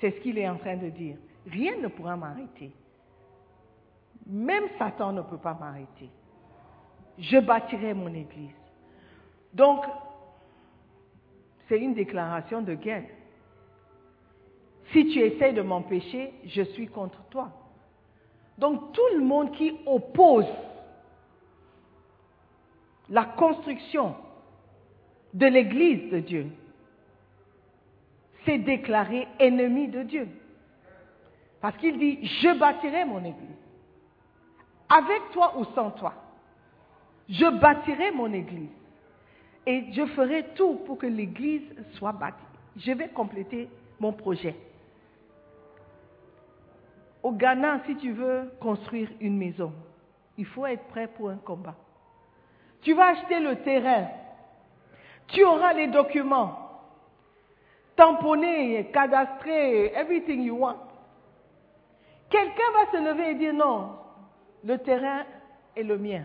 C'est ce qu'il est en train de dire. Rien ne pourra m'arrêter. Même Satan ne peut pas m'arrêter. Je bâtirai mon église. Donc, c'est une déclaration de guerre. Si tu essaies de m'empêcher, je suis contre toi. Donc tout le monde qui oppose la construction de l'Église de Dieu s'est déclaré ennemi de Dieu. Parce qu'il dit, je bâtirai mon Église. Avec toi ou sans toi. Je bâtirai mon Église. Et je ferai tout pour que l'Église soit bâtie. Je vais compléter mon projet. Au Ghana, si tu veux construire une maison, il faut être prêt pour un combat. Tu vas acheter le terrain. Tu auras les documents. Tamponnés, cadastrés, everything you want. Quelqu'un va se lever et dire non, le terrain est le mien.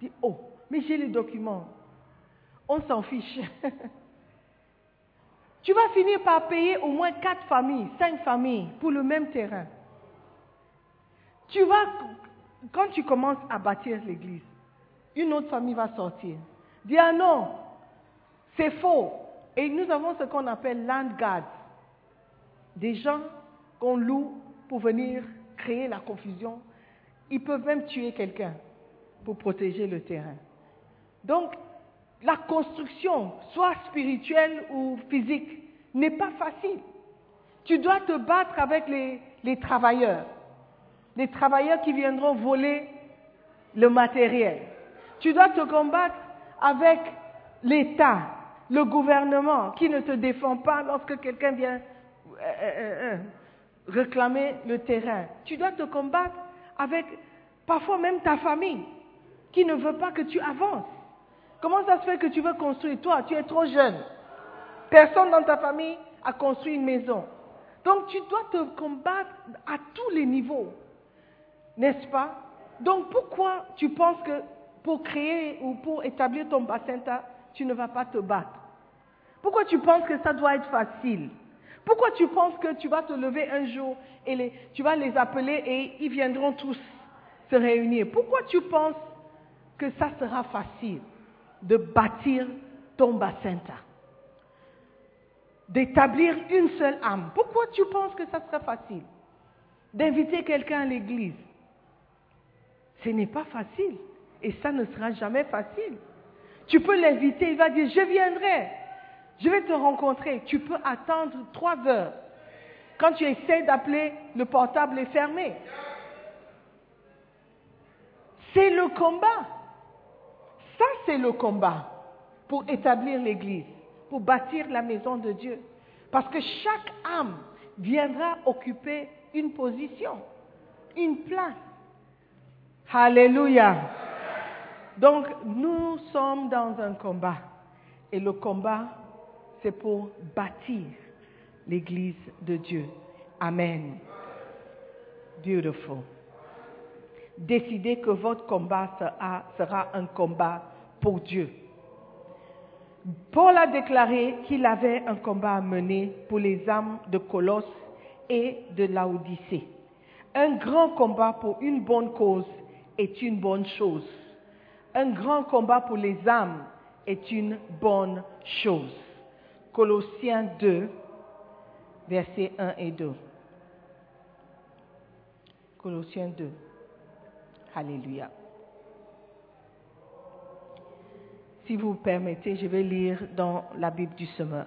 Dis, oh, mais j'ai les documents. On s'en fiche. tu vas finir par payer au moins quatre familles, cinq familles pour le même terrain. Tu vas, quand tu commences à bâtir l'église, une autre famille va sortir. Dis ah non, c'est faux. Et nous avons ce qu'on appelle land guards. Des gens qu'on loue pour venir créer la confusion. Ils peuvent même tuer quelqu'un pour protéger le terrain. Donc, la construction, soit spirituelle ou physique, n'est pas facile. Tu dois te battre avec les travailleurs les travailleurs qui viendront voler le matériel. Tu dois te combattre avec l'État, le gouvernement qui ne te défend pas lorsque quelqu'un vient euh, euh, euh, réclamer le terrain. Tu dois te combattre avec parfois même ta famille qui ne veut pas que tu avances. Comment ça se fait que tu veux construire? Toi, tu es trop jeune. Personne dans ta famille a construit une maison. Donc tu dois te combattre à tous les niveaux. N'est-ce pas? Donc pourquoi tu penses que pour créer ou pour établir ton bassin, tu ne vas pas te battre? Pourquoi tu penses que ça doit être facile? Pourquoi tu penses que tu vas te lever un jour et tu vas les appeler et ils viendront tous se réunir? Pourquoi tu penses que ça sera facile de bâtir ton bassin D'établir une seule âme. Pourquoi tu penses que ça sera facile? D'inviter quelqu'un à l'église Ce n'est pas facile et ça ne sera jamais facile. Tu peux l'inviter, il va dire, je viendrai, je vais te rencontrer. Tu peux attendre trois heures. Quand tu essaies d'appeler, le portable est fermé. C'est le combat. Ça, c'est le combat pour établir l'Église, pour bâtir la maison de Dieu. Parce que chaque âme viendra occuper une position, une place. Alléluia. Donc, nous sommes dans un combat. Et le combat, c'est pour bâtir l'Église de Dieu. Amen. Beautiful. Décidez que votre combat sera, un combat pour Dieu. Paul a déclaré qu'il avait un combat à mener pour les âmes de Colosse et de Laodicée. Un grand combat pour une bonne cause est une bonne chose. Un grand combat pour les âmes est une bonne chose. Colossiens 2, versets 1 et 2. Colossiens 2. Alléluia. Si vous permettez, je vais lire dans la Bible du Semeur.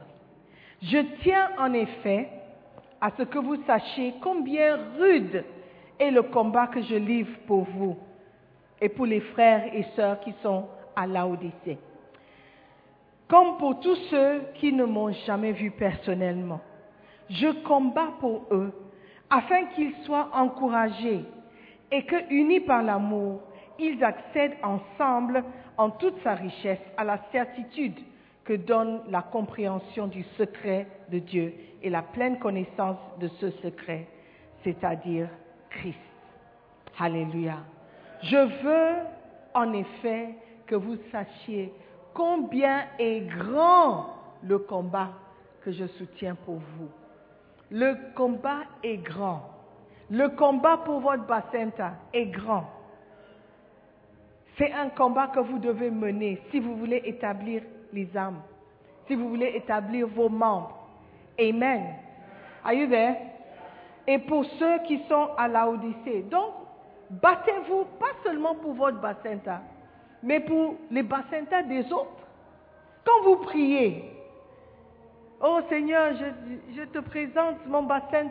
Je tiens en effet à ce que vous sachiez combien rude est le combat que je livre pour vous et pour les frères et sœurs qui sont à Laodicée, comme pour tous ceux qui ne m'ont jamais vu personnellement. Je combats pour eux afin qu'ils soient encouragés et que, unis par l'amour, ils accèdent ensemble en toute sa richesse à la certitude que donne la compréhension du secret de Dieu et la pleine connaissance de ce secret, c'est-à-dire Christ. Alléluia. Je veux en effet que vous sachiez combien est grand le combat que je soutiens pour vous. Le combat est grand. Le combat pour votre bassin est grand. C'est un combat que vous devez mener si vous voulez établir les âmes, si vous voulez établir vos membres. Amen. Are you there? Et pour ceux qui sont à la Odyssée. Donc, battez-vous pas seulement pour votre bassin mais pour les bassins des autres. Quand vous priez, oh Seigneur, je, te présente mon bassin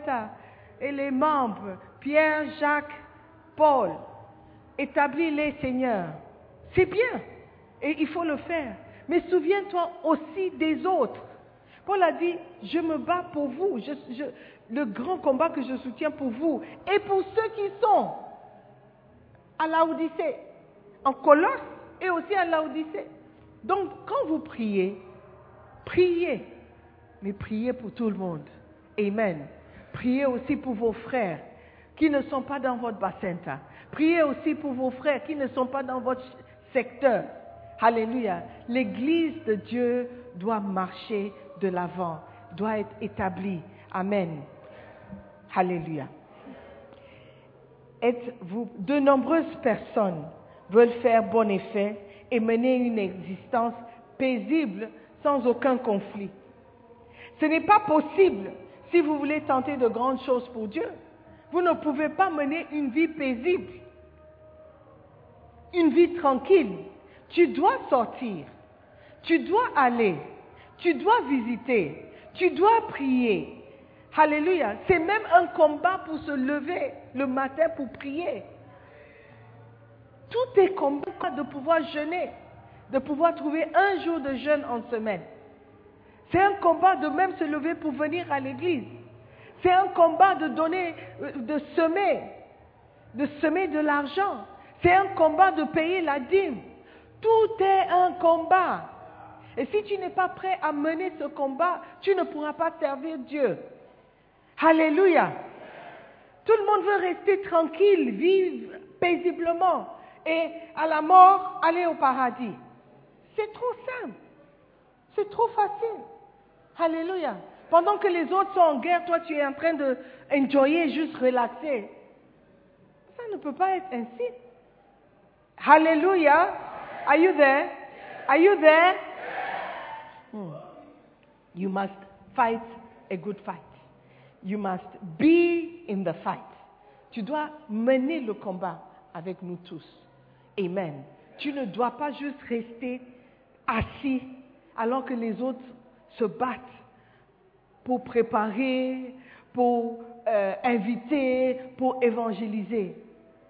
et les membres, Pierre, Jacques, Paul, établis-les, Seigneur. C'est bien, et il faut le faire. Mais souviens-toi aussi des autres. Paul a dit, je me bats pour vous, le grand combat que je soutiens pour vous, et pour ceux qui sont à la Odyssée, en Colosse et aussi à la Odyssée. Donc, quand vous priez, priez, mais priez pour tout le monde. Amen. Priez aussi pour vos frères qui ne sont pas dans votre bassin. Priez aussi pour vos frères qui ne sont pas dans votre secteur. Alléluia. L'Église de Dieu doit marcher de l'avant, doit être établie. Amen. Alléluia. Êtes-vous, de nombreuses personnes veulent faire bon effet et mener une existence paisible sans aucun conflit. Ce n'est pas possible si vous voulez tenter de grandes choses pour Dieu. Vous ne pouvez pas mener une vie paisible, une vie tranquille. Tu dois sortir, tu dois aller, tu dois visiter, tu dois prier. Alléluia. C'est même un combat pour se lever le matin pour prier. Tout est combat de pouvoir jeûner, de pouvoir trouver un jour de jeûne en semaine. C'est un combat de même se lever pour venir à l'église. C'est un combat de donner, de semer, de semer de l'argent. C'est un combat de payer la dîme. Tout est un combat. Et si tu n'es pas prêt à mener ce combat, tu ne pourras pas servir Dieu. Alléluia. Tout le monde veut rester tranquille, vivre paisiblement et à la mort aller au paradis. C'est trop simple. C'est trop facile. Alléluia. Pendant que les autres sont en guerre, toi tu es en train de enjoyer, juste relaxer. Ça ne peut pas être ainsi. Alléluia. Are you there? Are you there? Hmm. You must fight a good fight. You must be in the fight. Tu dois mener le combat avec nous tous. Amen. Tu ne dois pas juste rester assis alors que les autres se battent pour préparer, pour euh, inviter, pour évangéliser.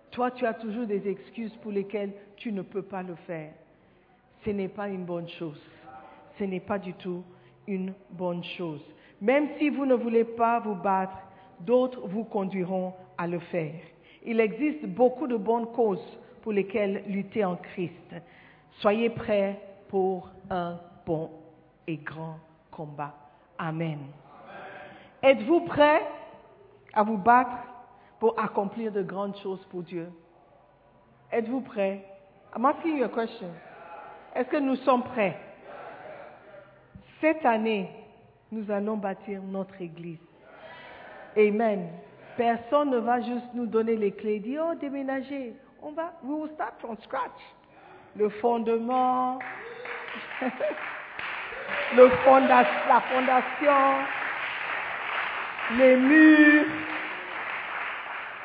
Toi, tu as toujours des excuses pour lesquelles tu ne peux pas le faire. Ce n'est pas une bonne chose. Ce n'est pas du tout une bonne chose. Même si vous ne voulez pas vous battre, d'autres vous conduiront à le faire. Il existe beaucoup de bonnes causes pour lesquelles lutter en Christ. Soyez prêts pour un bon et grand combat. Amen. Êtes-vous prêts à vous battre pour accomplir de grandes choses pour Dieu? Êtes-vous prêts? I'm asking you a question. Est-ce que nous sommes prêts? Cette année, nous allons bâtir notre église. Amen. Personne ne va juste nous donner les clés et dire, oh, déménager. On va, we will start from scratch. Le fondement, la fondation, les murs.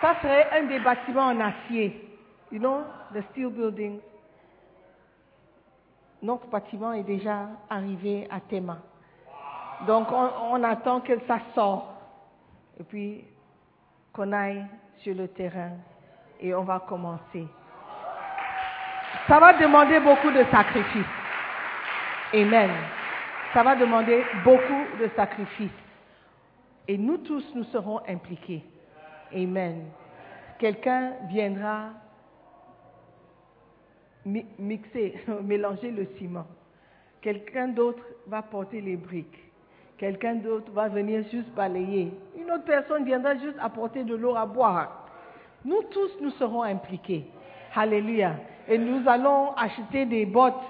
Ça serait un des bâtiments en acier. You know, the steel buildings. Notre bâtiment est déjà arrivé à Théma. Donc, on, attend que ça sorte. Et puis, qu'on aille sur le terrain et on va commencer. Ça va demander beaucoup de sacrifices. Amen. Ça va demander beaucoup de sacrifices. Et nous tous, nous serons impliqués. Amen. Quelqu'un viendra mi- mixer, mélanger le ciment. Quelqu'un d'autre va porter les briques. Quelqu'un d'autre va venir juste balayer. Une autre personne viendra juste apporter de l'eau à boire. Nous tous, nous serons impliqués. Alléluia. Et nous allons acheter des bottes.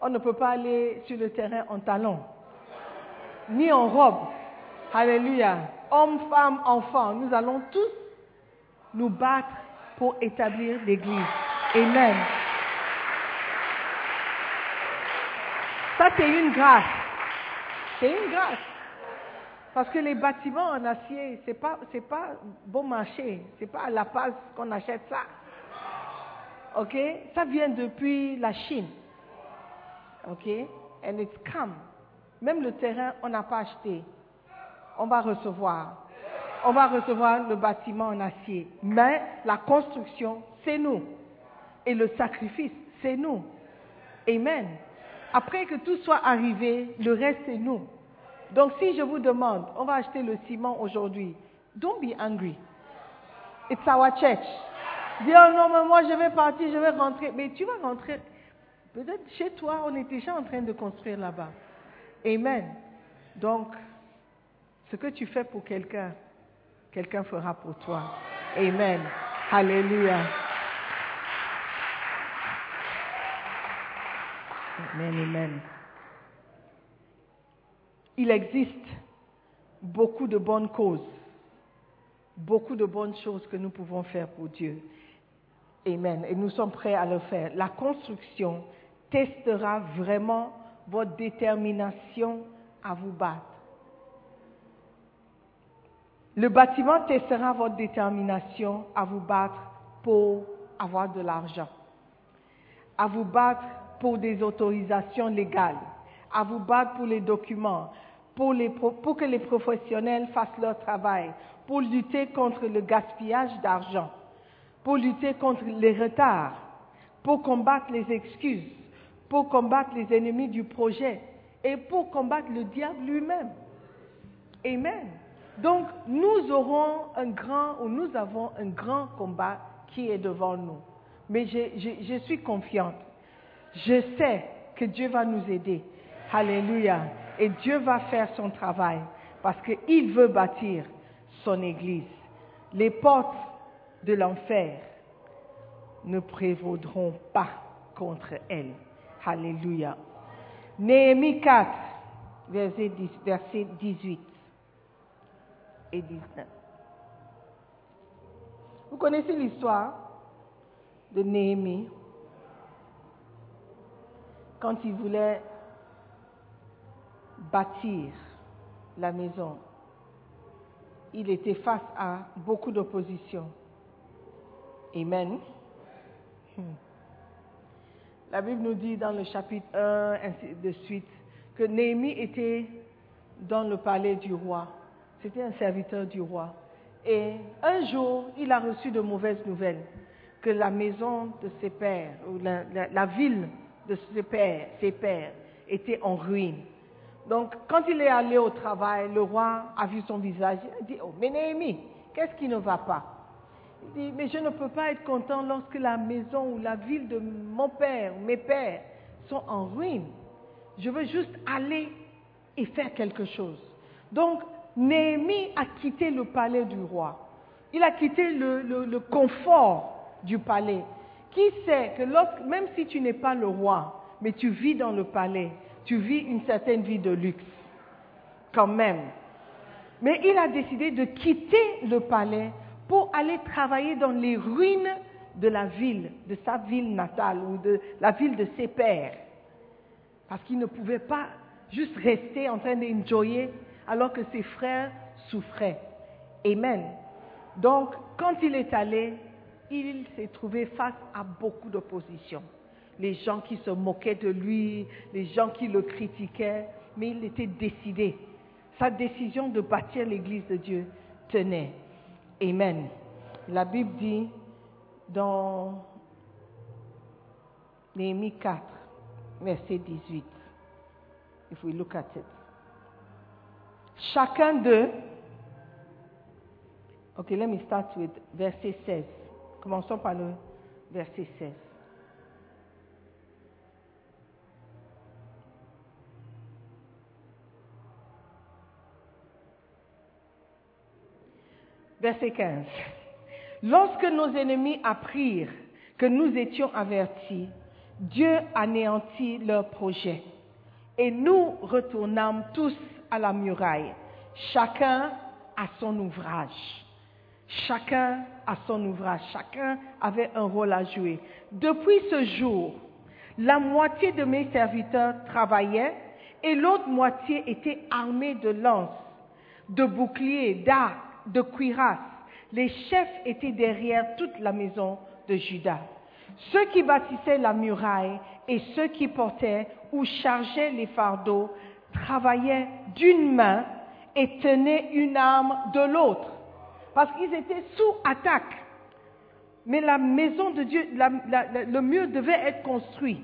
On ne peut pas aller sur le terrain en talons, ni en robe. Alléluia. Hommes, femmes, enfants, nous allons tous nous battre pour établir l'Église. Amen. Ça, c'est une grâce. C'est une grâce. Parce que les bâtiments en acier, c'est pas, c'est pas bon marché. C'est pas à la base qu'on achète ça. OK? Ça vient depuis la Chine. OK? And it's come. Même le terrain, on n'a pas acheté. On va recevoir. On va recevoir le bâtiment en acier. Mais la construction, c'est nous. Et le sacrifice, c'est nous. Amen. Après que tout soit arrivé, le reste, c'est nous. Donc si je vous demande, on va acheter le ciment aujourd'hui, don't be angry. It's our church. Dis, oh non, mais moi je vais partir, je vais rentrer. Mais tu vas rentrer. Peut-être chez toi, on est déjà en train de construire là-bas. Amen. Donc, ce que tu fais pour quelqu'un, quelqu'un fera pour toi. Amen. Alléluia. Amen, amen. Il existe beaucoup de bonnes causes, beaucoup de bonnes choses que nous pouvons faire pour Dieu. Amen. Et nous sommes prêts à le faire. La construction testera vraiment votre détermination à vous battre. Le bâtiment testera votre détermination à vous battre pour avoir de l'argent, à vous battre pour des autorisations légales, à vous battre pour les documents, pour, que les professionnels fassent leur travail, pour lutter contre le gaspillage d'argent, pour lutter contre les retards, pour combattre les excuses, pour combattre les ennemis du projet et pour combattre le diable lui-même. Amen. Donc, nous aurons un grand, ou nous avons un grand combat qui est devant nous. Mais je suis confiante. Je sais que Dieu va nous aider. Alléluia. Et Dieu va faire son travail parce qu'il veut bâtir son Église. Les portes de l'enfer ne prévaudront pas contre elle. Alléluia. Néhémie 4, verset 10 verset 18 et 19. Vous connaissez l'histoire de Néhémie? Quand il voulait bâtir la maison. Il était face à beaucoup d'opposition. Amen. Hmm. La Bible nous dit dans le chapitre 1, ainsi de suite, que Néhémie était dans le palais du roi. C'était un serviteur du roi. Et un jour, il a reçu de mauvaises nouvelles que la maison de ses pères, ou la, ville de ses pères, ses pères, était en ruine. Donc, quand il est allé au travail, le roi a vu son visage. Il a dit, oh, mais Néhémie, qu'est-ce qui ne va pas? Il dit, mais je ne peux pas être content lorsque la maison ou la ville de mon père, mes pères, sont en ruine. Je veux juste aller et faire quelque chose. Donc, Néhémie a quitté le palais du roi. Il a quitté le, confort du palais. Qui sait que même si tu n'es pas le roi, mais tu vis dans le palais, tu vis une certaine vie de luxe, quand même. Mais il a décidé de quitter le palais pour aller travailler dans les ruines de la ville, de sa ville natale ou de la ville de ses pères. Parce qu'il ne pouvait pas juste rester en train d'enjoyer alors que ses frères souffraient. Amen. Donc, quand il est allé, il s'est trouvé face à beaucoup d'opposition. Les gens qui se moquaient de lui, les gens qui le critiquaient, mais il était décidé. Sa décision de bâtir l'église de Dieu tenait. Amen. La Bible dit dans Néhémie 4, verset 18. If we look at it. Chacun d'eux, ok, let me start with verset 16. Commençons par le verset 16. Verset 15. Lorsque nos ennemis apprirent que nous étions avertis, Dieu anéantit leur projet. Et nous retournâmes tous à la muraille, chacun à son ouvrage. Chacun à son ouvrage, chacun avait un rôle à jouer. Depuis ce jour, la moitié de mes serviteurs travaillaient et l'autre moitié était armée de lances, de boucliers, d'arcs, de cuirasses. Les chefs étaient derrière toute la maison de Judas. Ceux qui bâtissaient la muraille et ceux qui portaient ou chargeaient les fardeaux travaillaient d'une main et tenaient une arme de l'autre. Parce qu'ils étaient sous attaque. Mais la maison de Dieu, le mur devait être construit.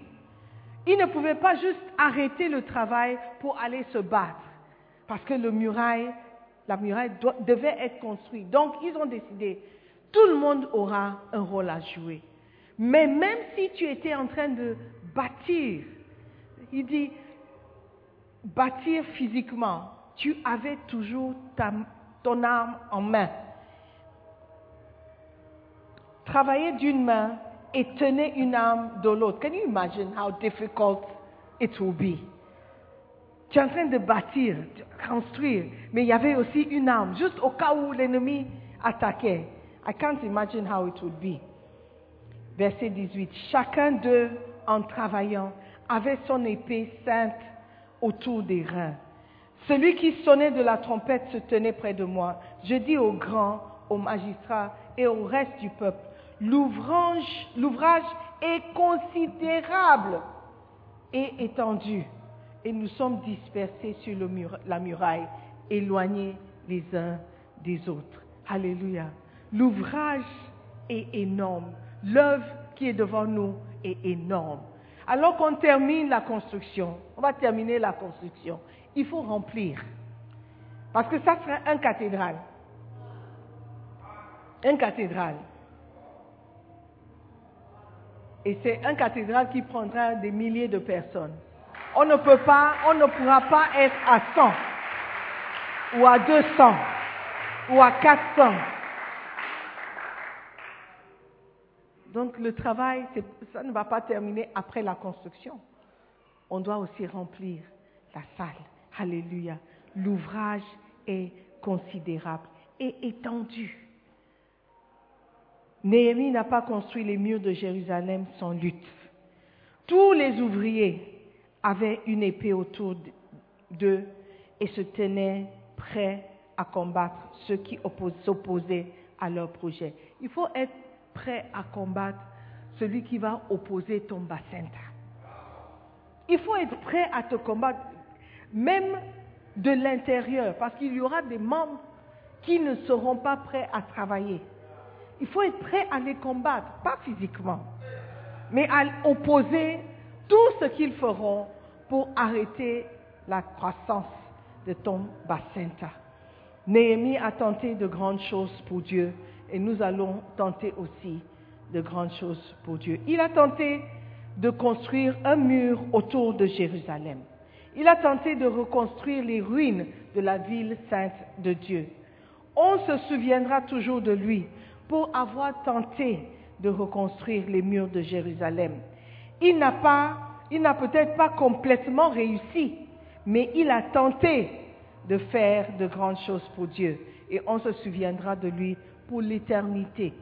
Ils ne pouvaient pas juste arrêter le travail pour aller se battre. Parce que le muraille, la muraille devait être construite. Donc, ils ont décidé, tout le monde aura un rôle à jouer. Mais même si tu étais en train de bâtir, il dit, bâtir physiquement, tu avais toujours ton arme en main. Travailler d'une main et tenir une arme de l'autre. Can you imagine how difficult it will be? Tu es en train de bâtir, de construire, mais il y avait aussi une arme, juste au cas où l'ennemi attaquait. I can't imagine how it would be. Verset 18. Chacun d'eux, en travaillant, avait son épée sainte autour des reins. Celui qui sonnait de la trompette se tenait près de moi. Je dis aux grands, aux magistrats et au reste du peuple, l'ouvrage, est considérable et étendu. Et nous sommes dispersés sur la muraille, éloignés les uns des autres. Alléluia. L'ouvrage est énorme. L'œuvre qui est devant nous est énorme. Alors qu'on termine la construction, on va terminer la construction, il faut remplir. Parce que ça sera un cathédrale. Un cathédrale. Et c'est un cathédrale qui prendra des milliers de personnes. On ne peut pas, on ne pourra pas être à 100 ou à 200 ou à 400. Donc le travail, ça ne va pas terminer après la construction. On doit aussi remplir la salle. Alléluia. L'ouvrage est considérable et étendu. Néhémie n'a pas construit les murs de Jérusalem sans lutte. Tous les ouvriers avaient une épée autour d'eux et se tenaient prêts à combattre ceux qui s'opposaient à leur projet. Il faut être prêt à combattre celui qui va opposer ton bassin. Il faut être prêt à te combattre, même de l'intérieur, parce qu'il y aura des membres qui ne seront pas prêts à travailler. Il faut être prêt à les combattre, pas physiquement, mais à opposer tout ce qu'ils feront pour arrêter la croissance de ton bassin. Néhémie a tenté de grandes choses pour Dieu et nous allons tenter aussi de grandes choses pour Dieu. Il a tenté de construire un mur autour de Jérusalem. Il a tenté de reconstruire les ruines de la ville sainte de Dieu. On se souviendra toujours de lui pour avoir tenté de reconstruire les murs de Jérusalem. Il n'a pas, il n'a peut-être pas complètement réussi, mais il a tenté de faire de grandes choses pour Dieu. Et on se souviendra de lui pour l'éternité,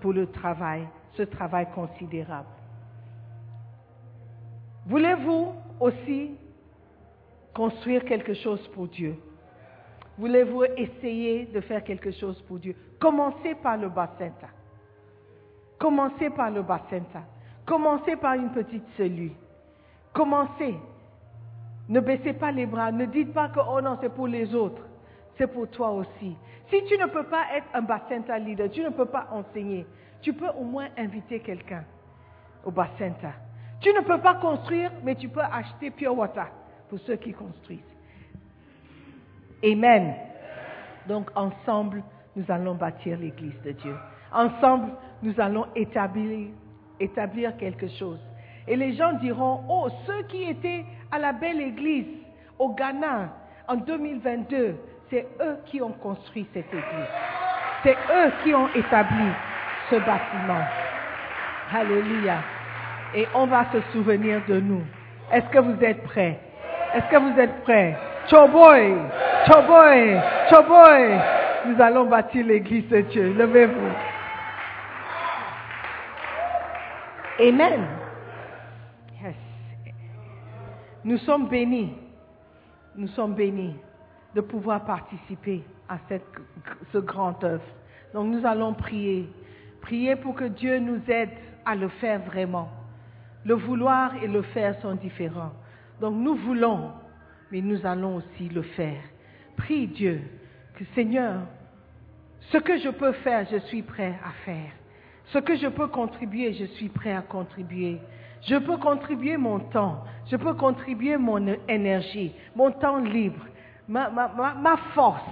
pour le travail, ce travail considérable. Voulez-vous aussi construire quelque chose pour Dieu? Voulez-vous essayer de faire quelque chose pour Dieu? Commencez par le bassin. Commencez par le bassin. Commencez par une petite cellule. Commencez. Ne baissez pas les bras. Ne dites pas que, oh non, c'est pour les autres. C'est pour toi aussi. Si tu ne peux pas être un bassin leader, tu ne peux pas enseigner, tu peux au moins inviter quelqu'un au bassin. Tu ne peux pas construire, mais tu peux acheter pure water pour ceux qui construisent. Amen. Donc ensemble, nous allons bâtir l'Église de Dieu. Ensemble, nous allons établir, établir quelque chose. Et les gens diront, oh, ceux qui étaient à la belle Église au Ghana en 2022, c'est eux qui ont construit cette Église. C'est eux qui ont établi ce bâtiment. Alléluia. Et on va se souvenir de nous. Est-ce que vous êtes prêts? Est-ce que vous êtes prêts? Choboy, Choboy, Choboy. Nous allons bâtir l'église de Dieu. Levez-vous. Amen. Yes. Nous sommes bénis. Nous sommes bénis de pouvoir participer à cette, ce grand œuvre. Donc nous allons prier. Prier pour que Dieu nous aide à le faire vraiment. Le vouloir et le faire sont différents. Donc nous voulons, mais nous allons aussi le faire. Prie Dieu que Seigneur, ce que je peux faire, je suis prêt à faire. Ce que je peux contribuer, je suis prêt à contribuer. Je peux contribuer mon temps, je peux contribuer mon énergie, mon temps libre, ma, ma, ma, ma force.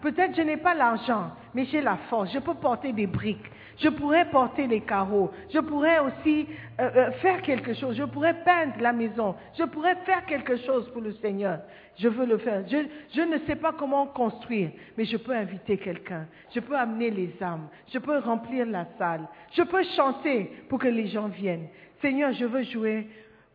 Peut-être je n'ai pas l'argent, mais j'ai la force. Je peux porter des briques. Je pourrais porter les carreaux. Je pourrais aussi euh, euh, faire quelque chose. Je pourrais peindre la maison. Je pourrais faire quelque chose pour le Seigneur. Je veux le faire. Je, je ne sais pas comment construire, mais je peux inviter quelqu'un. Je peux amener les âmes. Je peux remplir la salle. Je peux chanter pour que les gens viennent. Seigneur, je veux jouer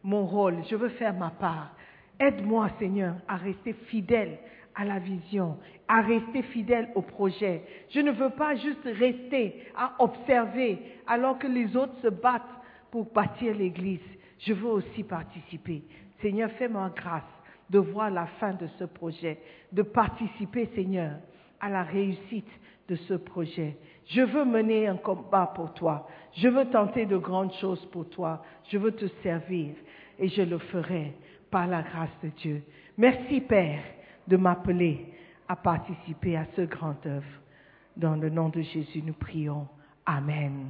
mon rôle. Je veux faire ma part. Aide-moi, Seigneur, à rester fidèle à la vision, à rester fidèle au projet. Je ne veux pas juste rester à observer alors que les autres se battent pour bâtir l'Église. Je veux aussi participer. Seigneur, fais-moi grâce de voir la fin de ce projet, de participer, Seigneur, à la réussite de ce projet. Je veux mener un combat pour toi. Je veux tenter de grandes choses pour toi. Je veux te servir et je le ferai par la grâce de Dieu. Merci Père de m'appeler à participer à ce grand œuvre. Dans le nom de Jésus, nous prions. Amen.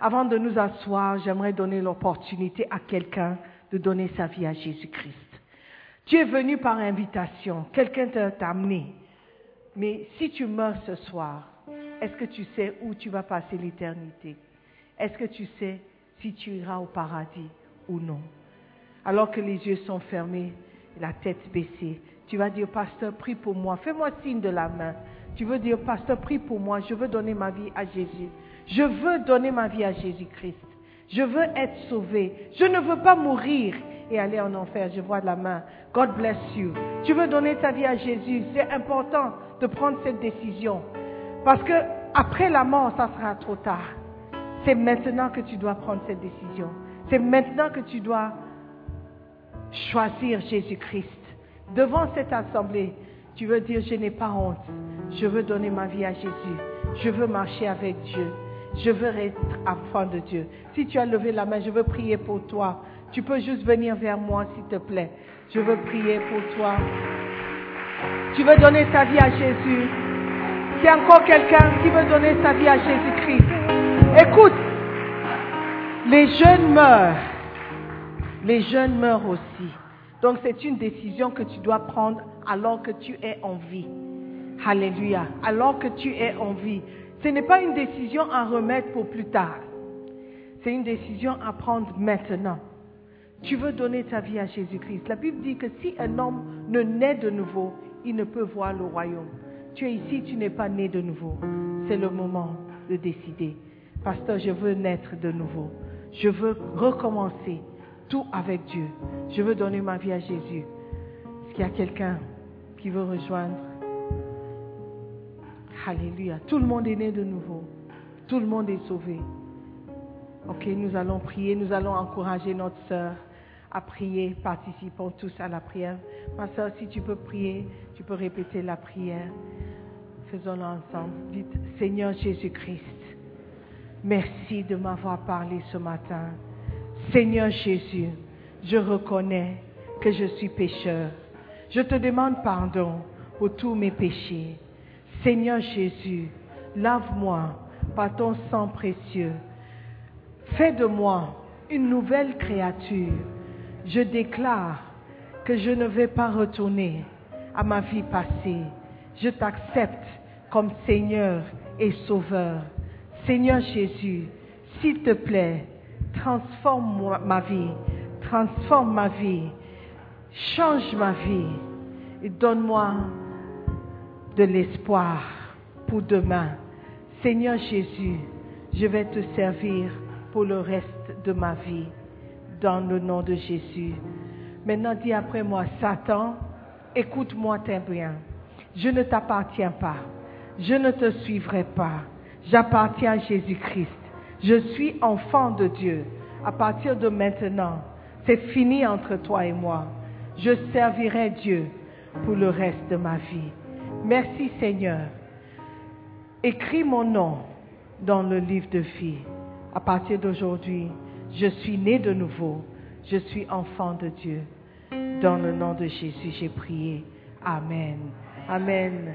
Avant de nous asseoir, j'aimerais donner l'opportunité à quelqu'un de donner sa vie à Jésus-Christ. Tu es venu par invitation, quelqu'un t'a amené. Mais si tu meurs ce soir, est-ce que tu sais où tu vas passer l'éternité? Est-ce que tu sais si tu iras au paradis ou non? Alors que les yeux sont fermés, la tête baissée, tu vas dire, pasteur, prie pour moi. Fais-moi signe de la main. Tu veux dire, pasteur, prie pour moi. Je veux donner ma vie à Jésus. Je veux donner ma vie à Jésus-Christ. Je veux être sauvé. Je ne veux pas mourir et aller en enfer. Je vois la main. God bless you. Tu veux donner ta vie à Jésus, c'est important de prendre cette décision. Parce que après la mort, ça sera trop tard. C'est maintenant que tu dois prendre cette décision. C'est maintenant que tu dois choisir Jésus-Christ. Devant cette assemblée, tu veux dire, je n'ai pas honte. Je veux donner ma vie à Jésus. Je veux marcher avec Dieu. Je veux être enfant de Dieu. Si tu as levé la main, je veux prier pour toi. Tu peux juste venir vers moi, s'il te plaît. Je veux prier pour toi. Tu veux donner ta vie à Jésus. S'il y a encore quelqu'un qui veut donner sa vie à Jésus-Christ, écoute, les jeunes meurent. Les jeunes meurent aussi. Donc c'est une décision que tu dois prendre alors que tu es en vie. Alléluia. Alors que tu es en vie. Ce n'est pas une décision à remettre pour plus tard. C'est une décision à prendre maintenant. Tu veux donner ta vie à Jésus-Christ. La Bible dit que si un homme ne naît de nouveau, il ne peut voir le royaume. Tu es ici, tu n'es pas né de nouveau. C'est le moment de décider. Pasteur, je veux naître de nouveau. Je veux recommencer tout avec Dieu. Je veux donner ma vie à Jésus. Est-ce qu'il y a quelqu'un qui veut rejoindre? Alléluia. Tout le monde est né de nouveau. Tout le monde est sauvé. Ok, nous allons prier, nous allons encourager notre sœur à prier. Participons tous à la prière. Ma sœur, si tu peux prier, tu peux répéter la prière. Faisons-le ensemble. Dites, Seigneur Jésus-Christ, merci de m'avoir parlé ce matin. Seigneur Jésus, je reconnais que je suis pécheur. Je te demande pardon pour tous mes péchés. Seigneur Jésus, lave-moi par ton sang précieux. Fais de moi une nouvelle créature. Je déclare que je ne vais pas retourner à ma vie passée. Je t'accepte comme Seigneur et Sauveur. Seigneur Jésus, s'il te plaît, transforme ma vie, transforme ma vie, change ma vie et donne-moi de l'espoir pour demain. Seigneur Jésus, je vais te servir pour le reste de ma vie, dans le nom de Jésus. Maintenant, dis après moi, Satan, écoute-moi très bien. Je ne t'appartiens pas. Je ne te suivrai pas. J'appartiens à Jésus-Christ. Je suis enfant de Dieu. À partir de maintenant, c'est fini entre toi et moi. Je servirai Dieu pour le reste de ma vie. Merci Seigneur. Écris mon nom dans le livre de vie. À partir d'aujourd'hui, je suis né de nouveau. Je suis enfant de Dieu. Dans le nom de Jésus, j'ai prié. Amen. Amen.